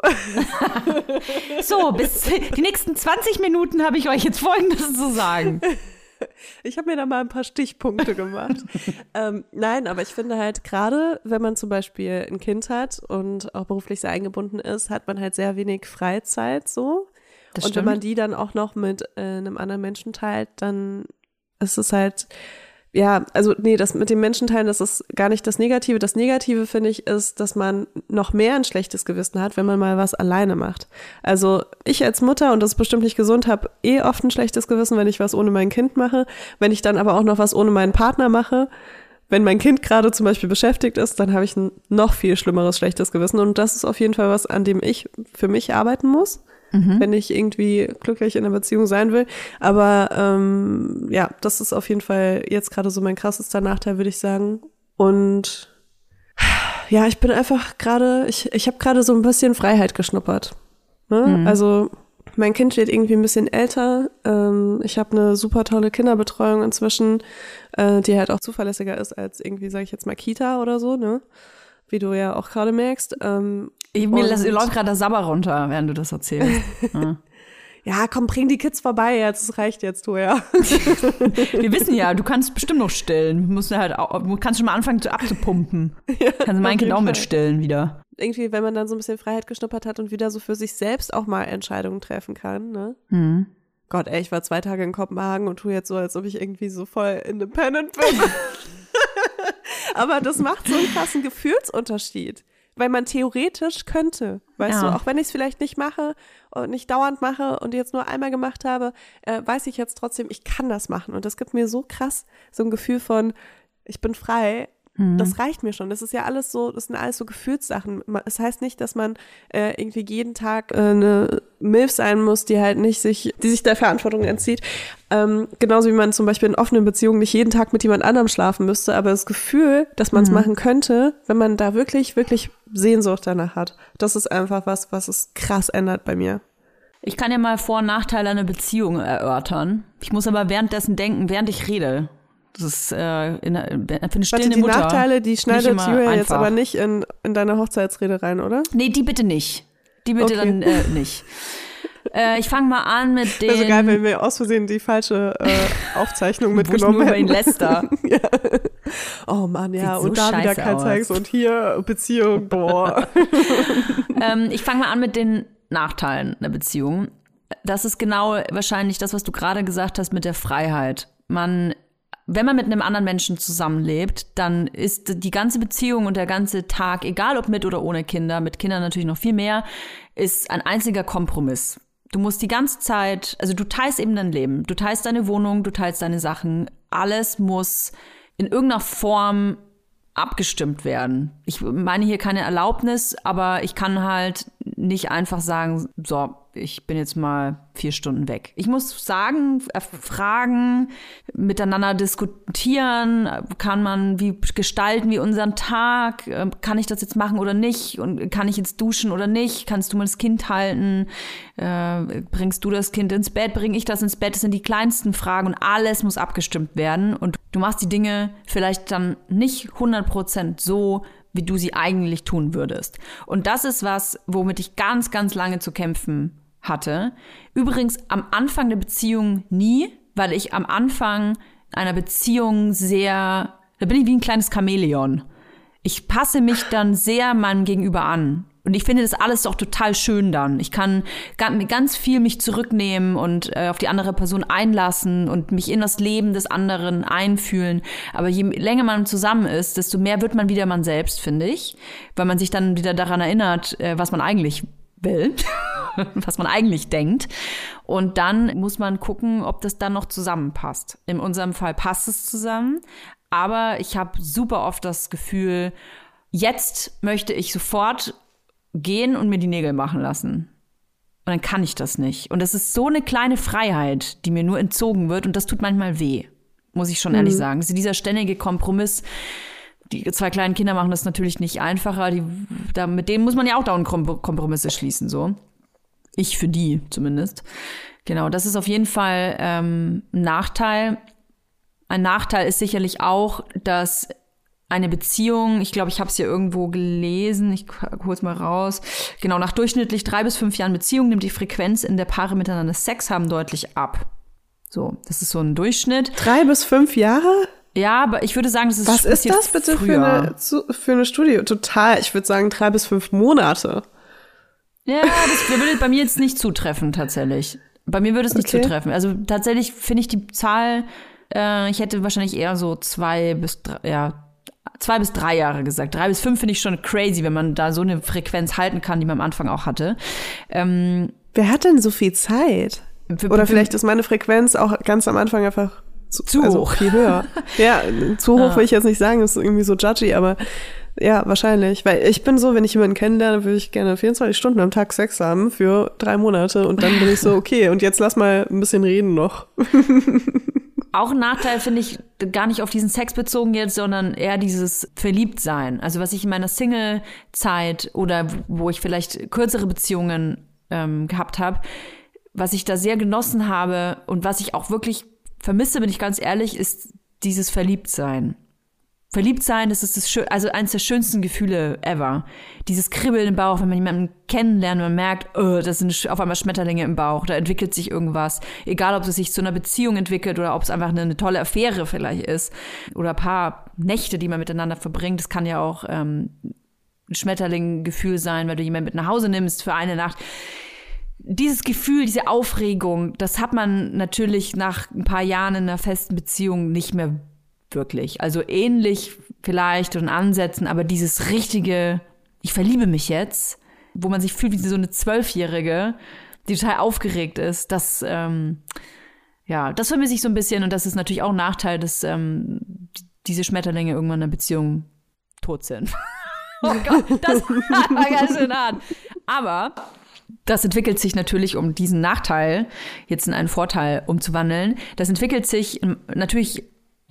so, bis die nächsten 20 Minuten habe ich euch jetzt Folgendes zu sagen. Ich habe mir da mal ein paar Stichpunkte gemacht. ähm, nein, aber ich finde halt gerade, wenn man zum Beispiel ein Kind hat und auch beruflich sehr eingebunden ist, hat man halt sehr wenig Freizeit so. Das und stimmt. wenn man die dann auch noch mit äh, einem anderen Menschen teilt, dann ist es halt ja, also nee, das mit dem Menschenteilen, das ist gar nicht das Negative. Das Negative, finde ich, ist, dass man noch mehr ein schlechtes Gewissen hat, wenn man mal was alleine macht. Also ich als Mutter, und das ist bestimmt nicht gesund, habe eh oft ein schlechtes Gewissen, wenn ich was ohne mein Kind mache. Wenn ich dann aber auch noch was ohne meinen Partner mache, wenn mein Kind gerade zum Beispiel beschäftigt ist, dann habe ich ein noch viel schlimmeres schlechtes Gewissen. Und das ist auf jeden Fall was, an dem ich für mich arbeiten muss mhm. wenn ich irgendwie glücklich in einer Beziehung sein will. Aber ähm, ja, das ist auf jeden Fall jetzt gerade so mein krassester Nachteil, würde ich sagen. Und ja, ich bin einfach gerade, ich, ich habe gerade so ein bisschen Freiheit geschnuppert. Ne? Mhm. Also mein Kind wird irgendwie ein bisschen älter. Ähm, ich habe eine super tolle Kinderbetreuung inzwischen, äh, die halt auch zuverlässiger ist als irgendwie, sage ich jetzt mal, Kita oder so, ne? Wie du ja auch gerade merkst. Ähm, ich, mir läuft gerade der Sabber runter, während du das erzählst. ja. ja, komm, bring die Kids vorbei jetzt. Es reicht jetzt, du, ja. Wir wissen ja, du kannst bestimmt noch stillen. Du musst halt auch, du kannst schon mal anfangen zu abzupumpen. Ja, kannst mein Kind auch mit stillen wieder. Irgendwie, wenn man dann so ein bisschen Freiheit geschnuppert hat und wieder so für sich selbst auch mal Entscheidungen treffen kann, ne? Mhm. Gott, ey, ich war zwei Tage in Kopenhagen und tue jetzt so, als ob ich irgendwie so voll independent bin. Aber das macht so einen krassen Gefühlsunterschied weil man theoretisch könnte, weißt ja. du, auch wenn ich es vielleicht nicht mache und nicht dauernd mache und jetzt nur einmal gemacht habe, äh, weiß ich jetzt trotzdem, ich kann das machen und das gibt mir so krass so ein Gefühl von, ich bin frei Mhm. Das reicht mir schon. Das ist ja alles so, das sind alles so Gefühlssachen. Es das heißt nicht, dass man äh, irgendwie jeden Tag äh, eine Milf sein muss, die halt nicht sich, die sich der Verantwortung entzieht. Ähm, genauso wie man zum Beispiel in offenen Beziehungen nicht jeden Tag mit jemand anderem schlafen müsste, aber das Gefühl, dass man es mhm. machen könnte, wenn man da wirklich, wirklich Sehnsucht danach hat, das ist einfach was, was es krass ändert bei mir. Ich kann ja mal Vor- und Nachteile einer Beziehung erörtern. Ich muss aber währenddessen denken, während ich rede Das ist äh, in, in, für eine stillende Warte, die Mutter Nachteile, die schneidet Julia jetzt aber nicht in, in deine Hochzeitsrede rein, oder? Nee, die bitte nicht. Die bitte okay. dann äh, nicht. Äh, ich fange mal an mit den. Also geil, wenn wir aus Versehen die falsche äh, Aufzeichnung mitgenommen hätten. Lester. ja. Oh Mann, ja. Sieht und so da wieder kein Sex und hier Beziehung, boah. ähm, ich fange mal an mit den Nachteilen einer Beziehung. Das ist genau wahrscheinlich das, was du gerade gesagt hast mit der Freiheit. Man wenn man mit einem anderen Menschen zusammenlebt, dann ist die ganze Beziehung und der ganze Tag, egal ob mit oder ohne Kinder, mit Kindern natürlich noch viel mehr, ist ein einziger Kompromiss. Du musst die ganze Zeit, also du teilst eben dein Leben, du teilst deine Wohnung, du teilst deine Sachen, alles muss in irgendeiner Form abgestimmt werden. Ich meine hier keine Erlaubnis, aber ich kann halt nicht einfach sagen, so, ich bin jetzt mal vier Stunden weg. Ich muss sagen, äh, fragen, miteinander diskutieren, kann man wie gestalten wie unseren Tag, äh, kann ich das jetzt machen oder nicht und kann ich jetzt duschen oder nicht, kannst du mal das Kind halten, äh, bringst du das Kind ins Bett, bring ich das ins Bett, das sind die kleinsten Fragen und alles muss abgestimmt werden und du machst die Dinge vielleicht dann nicht 100% so, wie du sie eigentlich tun würdest. Und das ist was, womit ich ganz, ganz lange zu kämpfen hatte. Übrigens am Anfang der Beziehung nie, weil ich am Anfang einer Beziehung sehr, da bin ich wie ein kleines Chamäleon. Ich passe mich dann sehr meinem Gegenüber an. Und ich finde das alles auch total schön dann. Ich kann ganz viel mich zurücknehmen und äh, auf die andere Person einlassen und mich in das Leben des anderen einfühlen. Aber je länger man zusammen ist, desto mehr wird man wieder man selbst, finde ich. Weil man sich dann wieder daran erinnert, äh, was man eigentlich will, was man eigentlich denkt. Und dann muss man gucken, ob das dann noch zusammenpasst. In unserem Fall passt es zusammen. Aber ich habe super oft das Gefühl, jetzt möchte ich sofort gehen und mir die Nägel machen lassen. Und dann kann ich das nicht. Und das ist so eine kleine Freiheit, die mir nur entzogen wird. Und das tut manchmal weh, muss ich schon mhm. ehrlich sagen. Ist dieser ständige Kompromiss. Die zwei kleinen Kinder machen das natürlich nicht einfacher. Die, da, mit denen muss man ja auch dauernd Kompromisse schließen, so. Ich für die zumindest. Genau, das ist auf jeden Fall ähm, ein Nachteil. Ein Nachteil ist sicherlich auch, dass eine Beziehung, ich glaube, ich habe es hier irgendwo gelesen, ich hole es mal raus. Genau, nach durchschnittlich drei bis fünf Jahren Beziehung nimmt die Frequenz, in der Paare miteinander Sex haben, deutlich ab. So, das ist so ein Durchschnitt. Drei bis fünf Jahre? Ja, aber ich würde sagen, das ist Was ist das bitte für eine, für eine Studie? Total, ich würde sagen drei bis fünf Monate. Ja, das würde bei mir jetzt nicht zutreffen, tatsächlich. Bei mir würde es nicht okay. zutreffen. Also tatsächlich finde ich die Zahl, äh, ich hätte wahrscheinlich eher so zwei bis drei, ja, zwei bis drei Jahre gesagt. Drei bis fünf finde ich schon crazy, wenn man da so eine Frequenz halten kann, die man am Anfang auch hatte. Ähm, Wer hat denn so viel Zeit? Oder vielleicht ist meine Frequenz auch ganz am Anfang einfach zu, zu also hoch. Viel höher. ja, zu hoch ah. will ich jetzt nicht sagen, das ist irgendwie so judgy, aber ja, wahrscheinlich. Weil ich bin so, wenn ich jemanden kennenlerne, würde ich gerne 24 Stunden am Tag Sex haben für drei Monate und dann bin ich so, okay, und jetzt lass mal ein bisschen reden noch. Auch ein Nachteil finde ich gar nicht auf diesen Sex bezogen jetzt, sondern eher dieses Verliebtsein. Also was ich in meiner Single-Zeit oder wo ich vielleicht kürzere Beziehungen ähm, gehabt habe, was ich da sehr genossen habe und was ich auch wirklich vermisse, bin ich ganz ehrlich, ist dieses Verliebtsein. Verliebt sein, das ist das schön, also eines der schönsten Gefühle ever. Dieses Kribbeln im Bauch, wenn man jemanden kennenlernt, man merkt, oh, das sind auf einmal Schmetterlinge im Bauch, da entwickelt sich irgendwas. Egal, ob es sich zu einer Beziehung entwickelt oder ob es einfach eine, eine tolle Affäre vielleicht ist oder ein paar Nächte, die man miteinander verbringt. Das kann ja auch ähm, ein Schmetterling-Gefühl sein, weil du jemanden mit nach Hause nimmst für eine Nacht dieses Gefühl, diese Aufregung, das hat man natürlich nach ein paar Jahren in einer festen Beziehung nicht mehr wirklich. Also ähnlich vielleicht und Ansätzen, aber dieses richtige, ich verliebe mich jetzt, wo man sich fühlt wie so eine Zwölfjährige, die total aufgeregt ist, das, ähm, ja, das vermisse ich so ein bisschen und das ist natürlich auch ein Nachteil, dass ähm, diese Schmetterlinge irgendwann in einer Beziehung tot sind. oh Gott, das war ganz schön hart. Aber das entwickelt sich natürlich, um diesen Nachteil jetzt in einen Vorteil umzuwandeln. Das entwickelt sich natürlich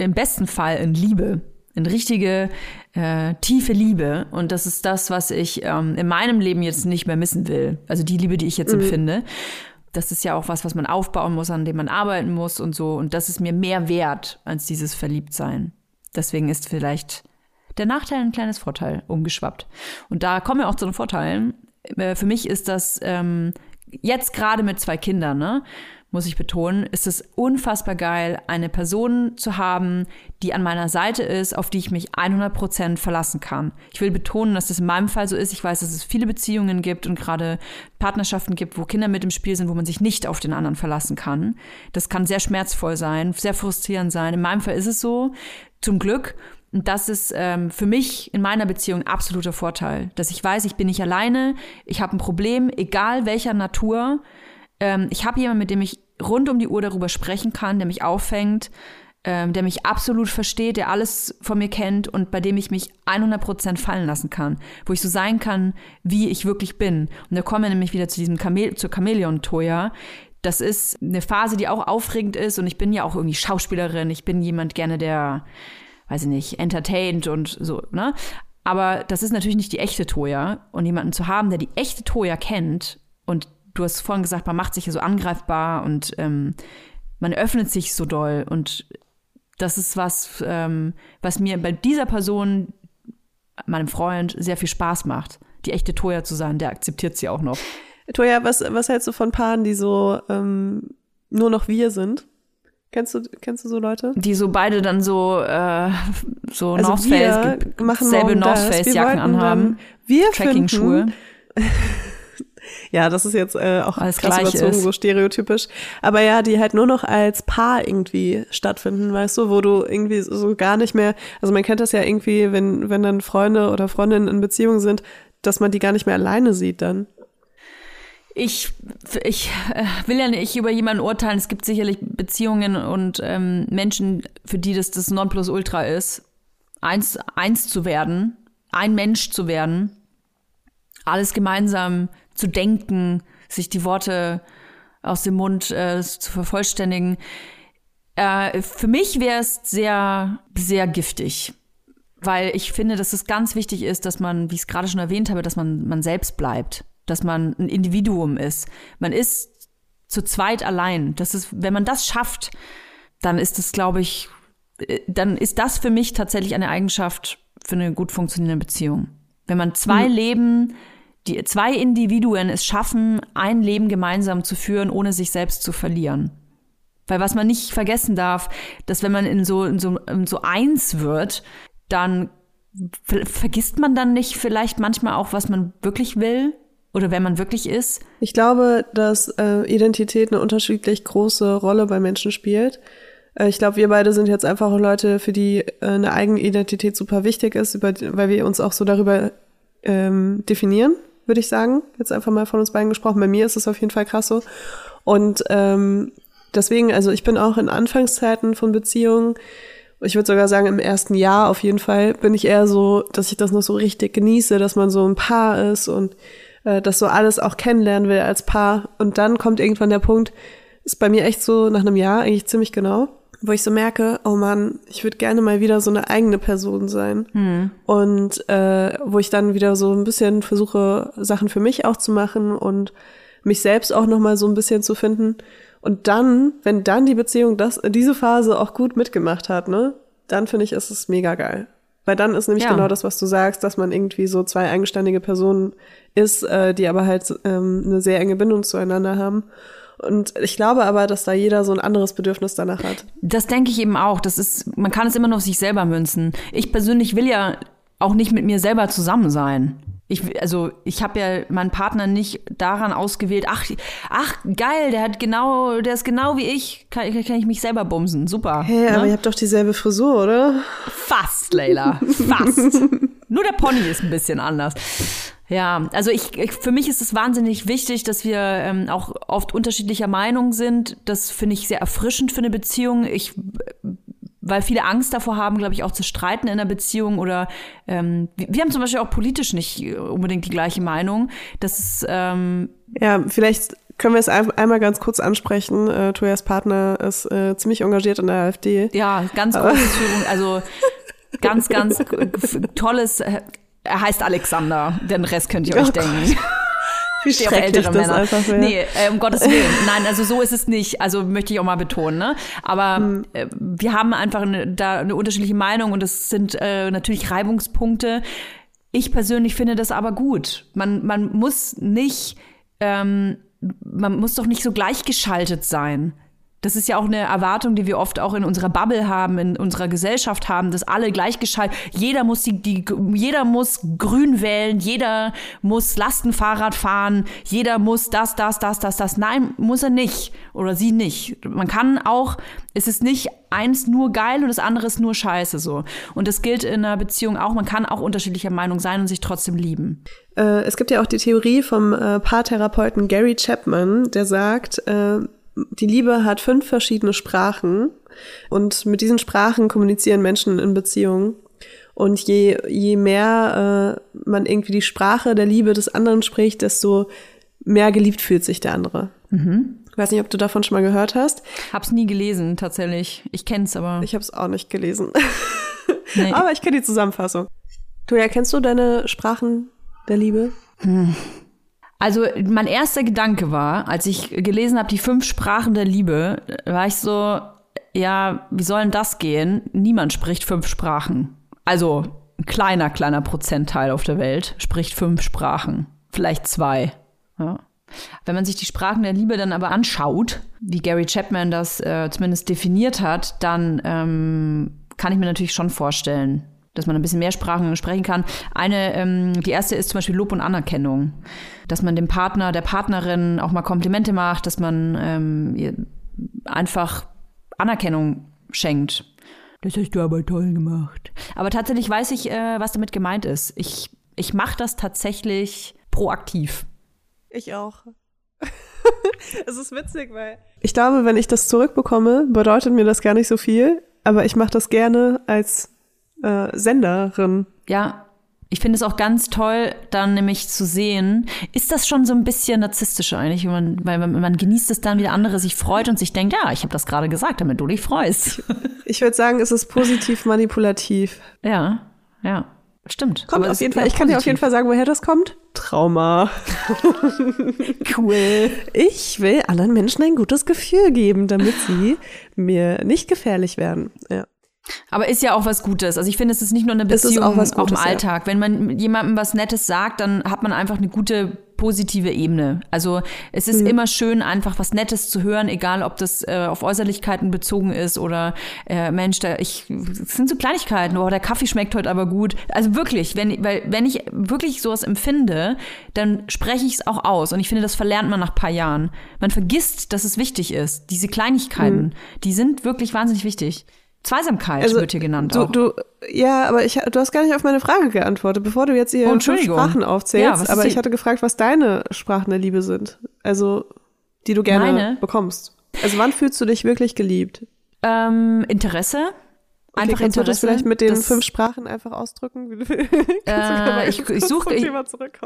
im besten Fall in Liebe, in richtige äh, tiefe Liebe. Und das ist das, was ich ähm, in meinem Leben jetzt nicht mehr missen will. Also die Liebe, die ich jetzt mhm. empfinde. das ist ja auch was, was man aufbauen muss, an dem man arbeiten muss und so. Und das ist mir mehr wert als dieses Verliebtsein. Deswegen ist vielleicht der Nachteil ein kleines Vorteil umgeschwappt. Und da kommen wir auch zu den Vorteilen. Äh, für mich ist das ähm, jetzt gerade mit zwei Kindern, ne? Muss ich betonen, ist es unfassbar geil, eine Person zu haben, die an meiner Seite ist, auf die ich mich 100 Prozent verlassen kann. Ich will betonen, dass das in meinem Fall so ist. Ich weiß, dass es viele Beziehungen gibt und gerade Partnerschaften gibt, wo Kinder mit im Spiel sind, wo man sich nicht auf den anderen verlassen kann. Das kann sehr schmerzvoll sein, sehr frustrierend sein. In meinem Fall ist es so, zum Glück. Und das ist ähm, für mich in meiner Beziehung absoluter Vorteil, dass ich weiß, ich bin nicht alleine, ich habe ein Problem, egal welcher Natur ähm, ich habe jemanden, mit dem ich rund um die Uhr darüber sprechen kann, der mich auffängt, ähm, der mich absolut versteht, der alles von mir kennt und bei dem ich mich 100% fallen lassen kann, wo ich so sein kann, wie ich wirklich bin. Und da kommen wir nämlich wieder zu diesem Chamel zur Chamäleon-Toya. Das ist eine Phase, die auch aufregend ist und ich bin ja auch irgendwie Schauspielerin, ich bin jemand gerne, der, weiß ich nicht, entertained und so, ne? Aber das ist natürlich nicht die echte Toya. Und jemanden zu haben, der die echte Toya kennt und du hast vorhin gesagt, man macht sich ja so angreifbar und ähm, man öffnet sich so doll. Und das ist was, ähm, was mir bei dieser Person, meinem Freund, sehr viel Spaß macht. Die echte Toya zu sein, der akzeptiert sie auch noch. Toya, was, was hältst du von Paaren, die so ähm, nur noch wir sind? Kennst du, kennst du so Leute? Die so beide dann so, äh, so also North Face, selbe North Face Jacken anhaben. Wir Tracking-Schuhe. Ja, das ist jetzt äh, auch Alles krass überzogen, ist. so stereotypisch. Aber ja, die halt nur noch als Paar irgendwie stattfinden, weißt du, wo du irgendwie so gar nicht mehr, also man kennt das ja irgendwie, wenn, wenn dann Freunde oder Freundinnen in Beziehung sind, dass man die gar nicht mehr alleine sieht dann. Ich, ich äh, will ja nicht über jemanden urteilen. Es gibt sicherlich Beziehungen und ähm, Menschen, für die das das Nonplusultra ist, eins, eins zu werden, ein Mensch zu werden, alles gemeinsam zu denken, sich die Worte aus dem Mund äh, zu vervollständigen. Äh, für mich wäre es sehr, sehr giftig, weil ich finde, dass es ganz wichtig ist, dass man, wie ich es gerade schon erwähnt habe, dass man man selbst bleibt, dass man ein Individuum ist. Man ist zu zweit allein. Das ist, wenn man das schafft, dann ist es, glaube ich, äh, dann ist das für mich tatsächlich eine Eigenschaft für eine gut funktionierende Beziehung. Wenn man zwei mhm. Leben die zwei Individuen es schaffen, ein Leben gemeinsam zu führen, ohne sich selbst zu verlieren. Weil was man nicht vergessen darf, dass wenn man in so, in so, in so eins wird, dann vergisst man dann nicht vielleicht manchmal auch, was man wirklich will oder wer man wirklich ist? Ich glaube, dass äh, Identität eine unterschiedlich große Rolle bei Menschen spielt. Äh, ich glaube, wir beide sind jetzt einfach Leute, für die äh, eine eigene Identität super wichtig ist, über, weil wir uns auch so darüber ähm, definieren, würde ich sagen. Jetzt einfach mal von uns beiden gesprochen. Bei mir ist es auf jeden Fall krass so. Und ähm, deswegen, also ich bin auch in Anfangszeiten von Beziehungen, ich würde sogar sagen, im ersten Jahr auf jeden Fall bin ich eher so, dass ich das noch so richtig genieße, dass man so ein Paar ist und äh, das so alles auch kennenlernen will als Paar. Und dann kommt irgendwann der Punkt, ist bei mir echt so nach einem Jahr eigentlich ziemlich genau, wo ich so merke, oh Mann, ich würde gerne mal wieder so eine eigene Person sein. Mhm. Und äh, wo ich dann wieder so ein bisschen versuche, Sachen für mich auch zu machen und mich selbst auch nochmal so ein bisschen zu finden. Und dann, wenn dann die Beziehung das, diese Phase auch gut mitgemacht hat, ne, dann finde ich, ist es mega geil. Weil dann ist nämlich ja. genau das, was du sagst, dass man irgendwie so zwei eigenständige Personen ist, äh, die aber halt ähm, eine sehr enge Bindung zueinander haben. Und ich glaube aber, dass da jeder so ein anderes Bedürfnis danach hat. Das denke ich eben auch. Das ist, man kann es immer nur auf sich selber münzen. Ich persönlich will ja auch nicht mit mir selber zusammen sein. Ich, also ich habe ja meinen Partner nicht daran ausgewählt, ach, ach geil, der hat genau, der ist genau wie ich, kann, kann ich mich selber bumsen, super. Hey, ne? aber ihr habt doch dieselbe Frisur, oder? Fast, Leila, fast. Nur der Pony ist ein bisschen anders. Ja, also ich, ich, für mich ist es wahnsinnig wichtig, dass wir ähm, auch oft unterschiedlicher Meinung sind. Das finde ich sehr erfrischend für eine Beziehung. Ich, weil viele Angst davor haben, glaube ich, auch zu streiten in einer Beziehung oder ähm, wir haben zum Beispiel auch politisch nicht unbedingt die gleiche Meinung. Das ist ähm, ja vielleicht können wir es einmal ganz kurz ansprechen. Äh, Toyas Partner ist äh, ziemlich engagiert in der AfD. Ja, ganz große Führung, also ganz, ganz tolles er heißt Alexander, den Rest könnt ihr euch oh denken. Wie schrecklich das Männer. einfach wäre. Nee, äh, um Gottes Willen. Nein, also so ist es nicht. Also möchte ich auch mal betonen. Ne? Aber hm. äh, wir haben einfach eine, da eine unterschiedliche Meinung und es sind äh, natürlich Reibungspunkte. Ich persönlich finde das aber gut. Man, man muss nicht, ähm, man muss doch nicht so gleichgeschaltet sein. Das ist ja auch eine Erwartung, die wir oft auch in unserer Bubble haben, in unserer Gesellschaft haben, dass alle gleichgeschaltet, jeder muss die, die, jeder muss grün wählen, jeder muss Lastenfahrrad fahren, jeder muss das, das, das, das, das. Nein, muss er nicht. Oder sie nicht. Man kann auch, es ist nicht eins nur geil und das andere ist nur scheiße so. Und das gilt in einer Beziehung auch. Man kann auch unterschiedlicher Meinung sein und sich trotzdem lieben. Äh, es gibt ja auch die Theorie vom äh, Paartherapeuten Gary Chapman, der sagt, äh, die Liebe hat fünf verschiedene Sprachen und mit diesen Sprachen kommunizieren Menschen in Beziehungen. Und je, je mehr äh, man irgendwie die Sprache der Liebe des anderen spricht, desto mehr geliebt fühlt sich der andere. Mhm. Ich weiß nicht, ob du davon schon mal gehört hast. Hab's nie gelesen, tatsächlich. Ich kenn's aber. Ich hab's auch nicht gelesen. Nee. aber ich kenne die Zusammenfassung. Du erkennst du deine Sprachen der Liebe? Hm. Also mein erster Gedanke war, als ich gelesen habe, die fünf Sprachen der Liebe, war ich so, ja, wie soll denn das gehen? Niemand spricht fünf Sprachen. Also ein kleiner, kleiner Prozentteil auf der Welt spricht fünf Sprachen. Vielleicht zwei. Ja. Wenn man sich die Sprachen der Liebe dann aber anschaut, wie Gary Chapman das äh, zumindest definiert hat, dann ähm, kann ich mir natürlich schon vorstellen, dass man ein bisschen mehr Sprachen sprechen kann. Eine, ähm, die erste ist zum Beispiel Lob und Anerkennung, dass man dem Partner, der Partnerin auch mal Komplimente macht, dass man ähm, einfach Anerkennung schenkt. Das hast du aber toll gemacht. Aber tatsächlich weiß ich, äh, was damit gemeint ist. Ich, ich mache das tatsächlich proaktiv. Ich auch. es ist witzig, weil ich glaube, wenn ich das zurückbekomme, bedeutet mir das gar nicht so viel, aber ich mache das gerne als äh, Senderin. Ja, ich finde es auch ganz toll, dann nämlich zu sehen, ist das schon so ein bisschen narzisstisch eigentlich, man, weil man, man genießt es dann, wie der andere sich freut und sich denkt, ja, ich habe das gerade gesagt, damit du dich freust. Ich würde sagen, es ist positiv manipulativ. Ja, ja. Stimmt. Kommt auf jeden Fall. Ich kann dir auf jeden Fall sagen, woher das kommt. Trauma. cool. Ich will anderen Menschen ein gutes Gefühl geben, damit sie mir nicht gefährlich werden. Ja. Aber ist ja auch was Gutes. Also ich finde, es ist nicht nur eine Beziehung, auch, Gutes, auch, im Alltag. Ja. Wenn man jemandem was Nettes sagt, dann hat man einfach eine gute positive Ebene. Also es ist mhm. immer schön, einfach was Nettes zu hören, egal ob das äh, auf Äußerlichkeiten bezogen ist oder äh, Mensch, da ich das sind so Kleinigkeiten, oh, der Kaffee schmeckt heute aber gut. Also wirklich, wenn, weil, wenn ich wirklich sowas empfinde, dann spreche ich es auch aus. Und ich finde, das verlernt man nach paar Jahren. Man vergisst, dass es wichtig ist. Diese Kleinigkeiten, mhm. die sind wirklich wahnsinnig wichtig. Zweisamkeit also, wird hier genannt. Du, du, ja, aber ich, du hast gar nicht auf meine Frage geantwortet, bevor du jetzt hier oh, Sprachen aufzählst. Ja, aber ich hatte gefragt, was deine Sprachen der Liebe sind. Also, die du gerne meine? bekommst. Also, wann fühlst du dich wirklich geliebt? Ähm, Interesse. Okay, einfach kannst Interesse. du das vielleicht mit den fünf Sprachen einfach ausdrücken? äh, ich ich suche,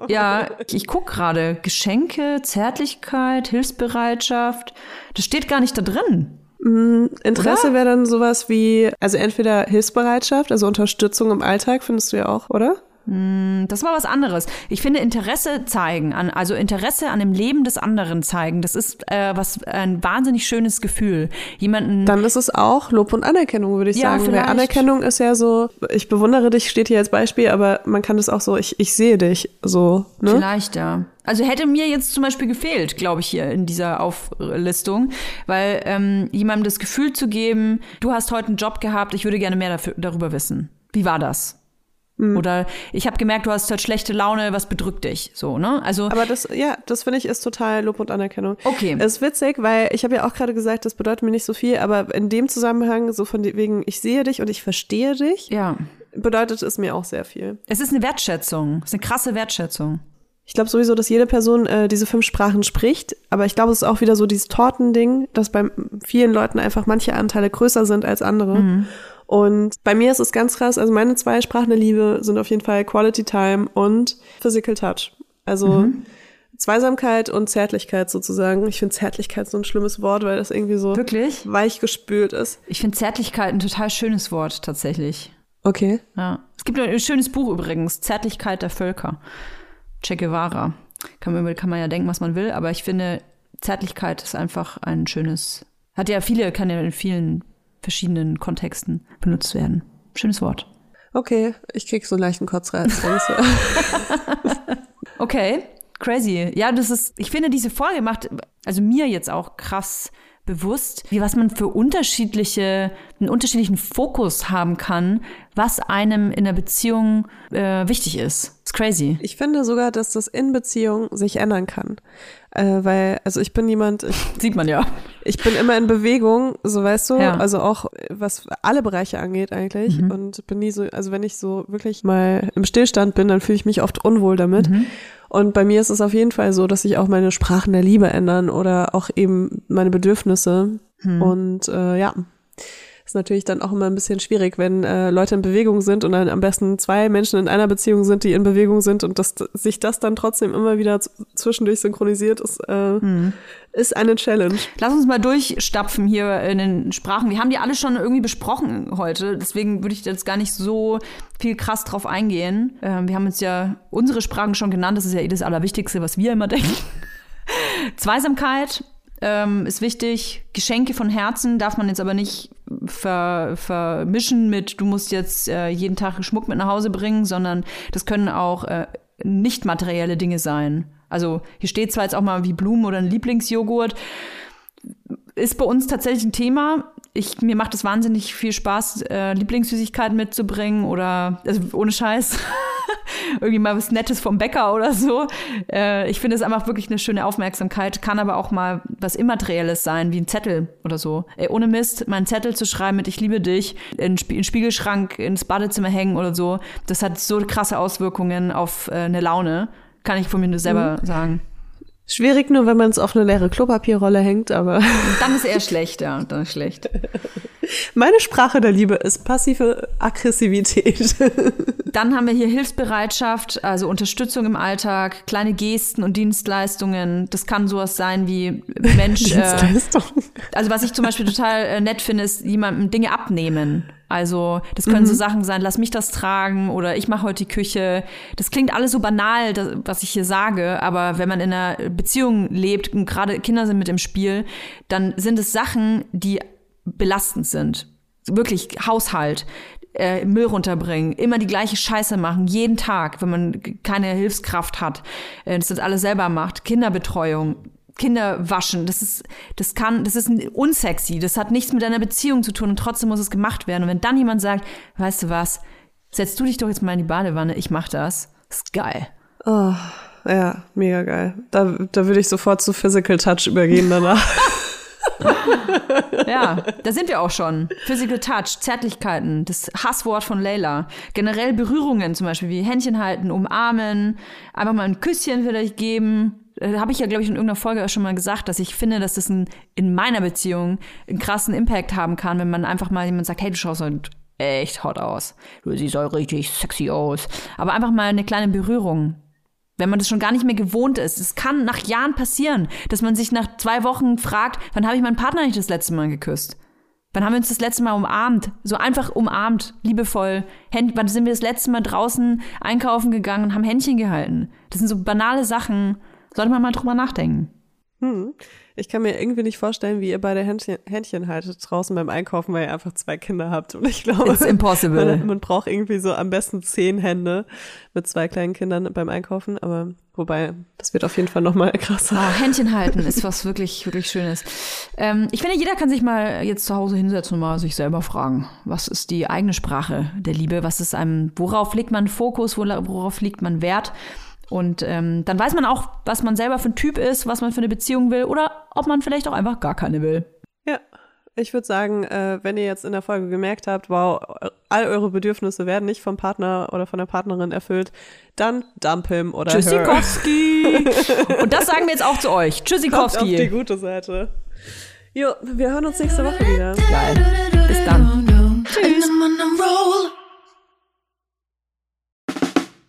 ja, ich, ich gucke gerade. Geschenke, Zärtlichkeit, Hilfsbereitschaft. Das steht gar nicht da drin. Mm, Interesse wäre dann sowas wie, also entweder Hilfsbereitschaft, also Unterstützung im Alltag, findest du ja auch, oder? Mm, das war was anderes. Ich finde Interesse zeigen, an, also Interesse an dem Leben des anderen zeigen, das ist äh, was ein wahnsinnig schönes Gefühl. Jemanden. Dann ist es auch Lob und Anerkennung, würde ich ja, sagen. Weil Anerkennung ist ja so, ich bewundere dich, steht hier als Beispiel, aber man kann das auch so, ich, ich sehe dich so. Ne? Vielleicht, ja. Also hätte mir jetzt zum Beispiel gefehlt, glaube ich, hier in dieser Auflistung, weil ähm, jemandem das Gefühl zu geben, du hast heute einen Job gehabt, ich würde gerne mehr dafür, darüber wissen. Wie war das? Mhm. Oder ich habe gemerkt, du hast heute schlechte Laune, was bedrückt dich? So, ne? Also. Aber das, ja, das finde ich ist total Lob und Anerkennung. Okay. Es ist witzig, weil ich habe ja auch gerade gesagt, das bedeutet mir nicht so viel, aber in dem Zusammenhang, so von wegen, ich sehe dich und ich verstehe dich, ja. bedeutet es mir auch sehr viel. Es ist eine Wertschätzung. Es ist eine krasse Wertschätzung. Ich glaube sowieso, dass jede Person äh, diese fünf Sprachen spricht, aber ich glaube, es ist auch wieder so dieses Tortending, dass bei vielen Leuten einfach manche Anteile größer sind als andere. Mhm. Und bei mir ist es ganz krass, also meine zwei Sprachen der Liebe sind auf jeden Fall Quality Time und Physical Touch. Also mhm. Zweisamkeit und Zärtlichkeit sozusagen. Ich finde Zärtlichkeit so ein schlimmes Wort, weil das irgendwie so Wirklich? weich gespült ist. Ich finde Zärtlichkeit ein total schönes Wort tatsächlich. Okay. Ja. Es gibt ein schönes Buch übrigens, Zärtlichkeit der Völker. Che Guevara. kann man, kann man ja denken, was man will, aber ich finde, Zärtlichkeit ist einfach ein schönes, hat ja viele, kann ja in vielen verschiedenen Kontexten benutzt werden. Schönes Wort. Okay, ich krieg so einen leichten Kotzreiz. okay, crazy. Ja, das ist, ich finde, diese Folge macht, also mir jetzt auch krass bewusst, wie was man für unterschiedliche, einen unterschiedlichen Fokus haben kann, was einem in der Beziehung äh, wichtig ist. It's crazy. Ich finde sogar, dass das in Beziehung sich ändern kann. Äh, weil, also ich bin jemand. Ich, Sieht man ja. Ich bin immer in Bewegung, so weißt du, ja. also auch was alle Bereiche angeht eigentlich. Mhm. Und bin nie so, also wenn ich so wirklich mal im Stillstand bin, dann fühle ich mich oft unwohl damit. Mhm. Und bei mir ist es auf jeden Fall so, dass sich auch meine Sprachen der Liebe ändern oder auch eben meine Bedürfnisse. Hm. Und äh, ja, ist natürlich dann auch immer ein bisschen schwierig, wenn äh, Leute in Bewegung sind und dann am besten zwei Menschen in einer Beziehung sind, die in Bewegung sind und dass sich das dann trotzdem immer wieder zwischendurch synchronisiert, ist, äh, hm. ist eine Challenge. Lass uns mal durchstapfen hier in den Sprachen. Wir haben die alle schon irgendwie besprochen heute, deswegen würde ich jetzt gar nicht so viel krass drauf eingehen. Ähm, wir haben uns ja unsere Sprachen schon genannt, das ist ja eh das Allerwichtigste, was wir immer denken. Zweisamkeit ähm, ist wichtig. Geschenke von Herzen darf man jetzt aber nicht ver, vermischen mit, du musst jetzt äh, jeden Tag Schmuck mit nach Hause bringen, sondern das können auch äh, nicht materielle Dinge sein. Also hier steht zwar jetzt auch mal wie Blumen oder ein Lieblingsjoghurt. Ist bei uns tatsächlich ein Thema ich, mir macht es wahnsinnig viel Spaß, äh, Lieblingssüßigkeiten mitzubringen oder, also ohne Scheiß, irgendwie mal was Nettes vom Bäcker oder so. Äh, ich finde es einfach wirklich eine schöne Aufmerksamkeit, kann aber auch mal was Immaterielles sein, wie ein Zettel oder so. Ey, ohne Mist, meinen Zettel zu schreiben mit Ich liebe dich, in, in Spiegelschrank ins Badezimmer hängen oder so, das hat so krasse Auswirkungen auf äh, eine Laune, kann ich von mir nur selber mhm. sagen. Schwierig nur, wenn man es auf eine leere Klopapierrolle hängt, aber. Dann ist eher schlecht, ja, dann ist schlecht. Meine Sprache der Liebe ist passive Aggressivität. Dann haben wir hier Hilfsbereitschaft, also Unterstützung im Alltag, kleine Gesten und Dienstleistungen. Das kann sowas sein wie Mensch. Dienstleistung. Äh, also was ich zum Beispiel total äh, nett finde, ist jemandem Dinge abnehmen. Also das können mhm. so Sachen sein, lass mich das tragen oder ich mache heute die Küche. Das klingt alles so banal, das, was ich hier sage, aber wenn man in einer Beziehung lebt und gerade Kinder sind mit im Spiel, dann sind es Sachen, die belastend sind. Wirklich Haushalt, äh, Müll runterbringen, immer die gleiche Scheiße machen, jeden Tag, wenn man keine Hilfskraft hat, äh, das alles selber macht, Kinderbetreuung, Kinder waschen, das ist, das kann, das ist unsexy, das hat nichts mit einer Beziehung zu tun und trotzdem muss es gemacht werden. Und wenn dann jemand sagt, weißt du was, setz du dich doch jetzt mal in die Badewanne, ich mach das, das ist geil. Oh, ja, mega geil. Da, da würde ich sofort zu Physical Touch übergehen danach. ja, da sind wir auch schon. Physical Touch, Zärtlichkeiten, das Hasswort von Layla. Generell Berührungen, zum Beispiel wie Händchen halten, umarmen, einfach mal ein Küsschen vielleicht geben. Da habe ich ja, glaube ich, in irgendeiner Folge auch schon mal gesagt, dass ich finde, dass das ein, in meiner Beziehung einen krassen Impact haben kann, wenn man einfach mal jemand sagt, hey, du schaust halt echt hot aus. Du siehst auch richtig sexy aus. Aber einfach mal eine kleine Berührung wenn man das schon gar nicht mehr gewohnt ist. Es kann nach Jahren passieren, dass man sich nach zwei Wochen fragt, wann habe ich meinen Partner nicht das letzte Mal geküsst? Wann haben wir uns das letzte Mal umarmt? So einfach umarmt, liebevoll. Händ wann sind wir das letzte Mal draußen einkaufen gegangen und haben Händchen gehalten? Das sind so banale Sachen. Sollte man mal drüber nachdenken. Hm. Ich kann mir irgendwie nicht vorstellen, wie ihr beide Händchen, Händchen haltet draußen beim Einkaufen, weil ihr einfach zwei Kinder habt. Und ich glaube, It's impossible. Man, man braucht irgendwie so am besten zehn Hände mit zwei kleinen Kindern beim Einkaufen. Aber wobei, das wird auf jeden Fall noch mal krasser. Oh, Händchen halten ist was wirklich, wirklich Schönes. Ähm, ich finde, jeder kann sich mal jetzt zu Hause hinsetzen und mal sich selber fragen, was ist die eigene Sprache der Liebe? Was ist einem, worauf legt man Fokus? Worauf liegt man Wert? Und ähm, dann weiß man auch, was man selber für ein Typ ist, was man für eine Beziehung will oder ob man vielleicht auch einfach gar keine will. Ja, ich würde sagen, äh, wenn ihr jetzt in der Folge gemerkt habt, wow, all eure Bedürfnisse werden nicht vom Partner oder von der Partnerin erfüllt, dann dump him oder Tschüssikowski! Und das sagen wir jetzt auch zu euch. Tschüssikowski! Kommt auf die gute Seite. Jo, wir hören uns nächste Woche wieder. Geil. Bis dann. Tschüss.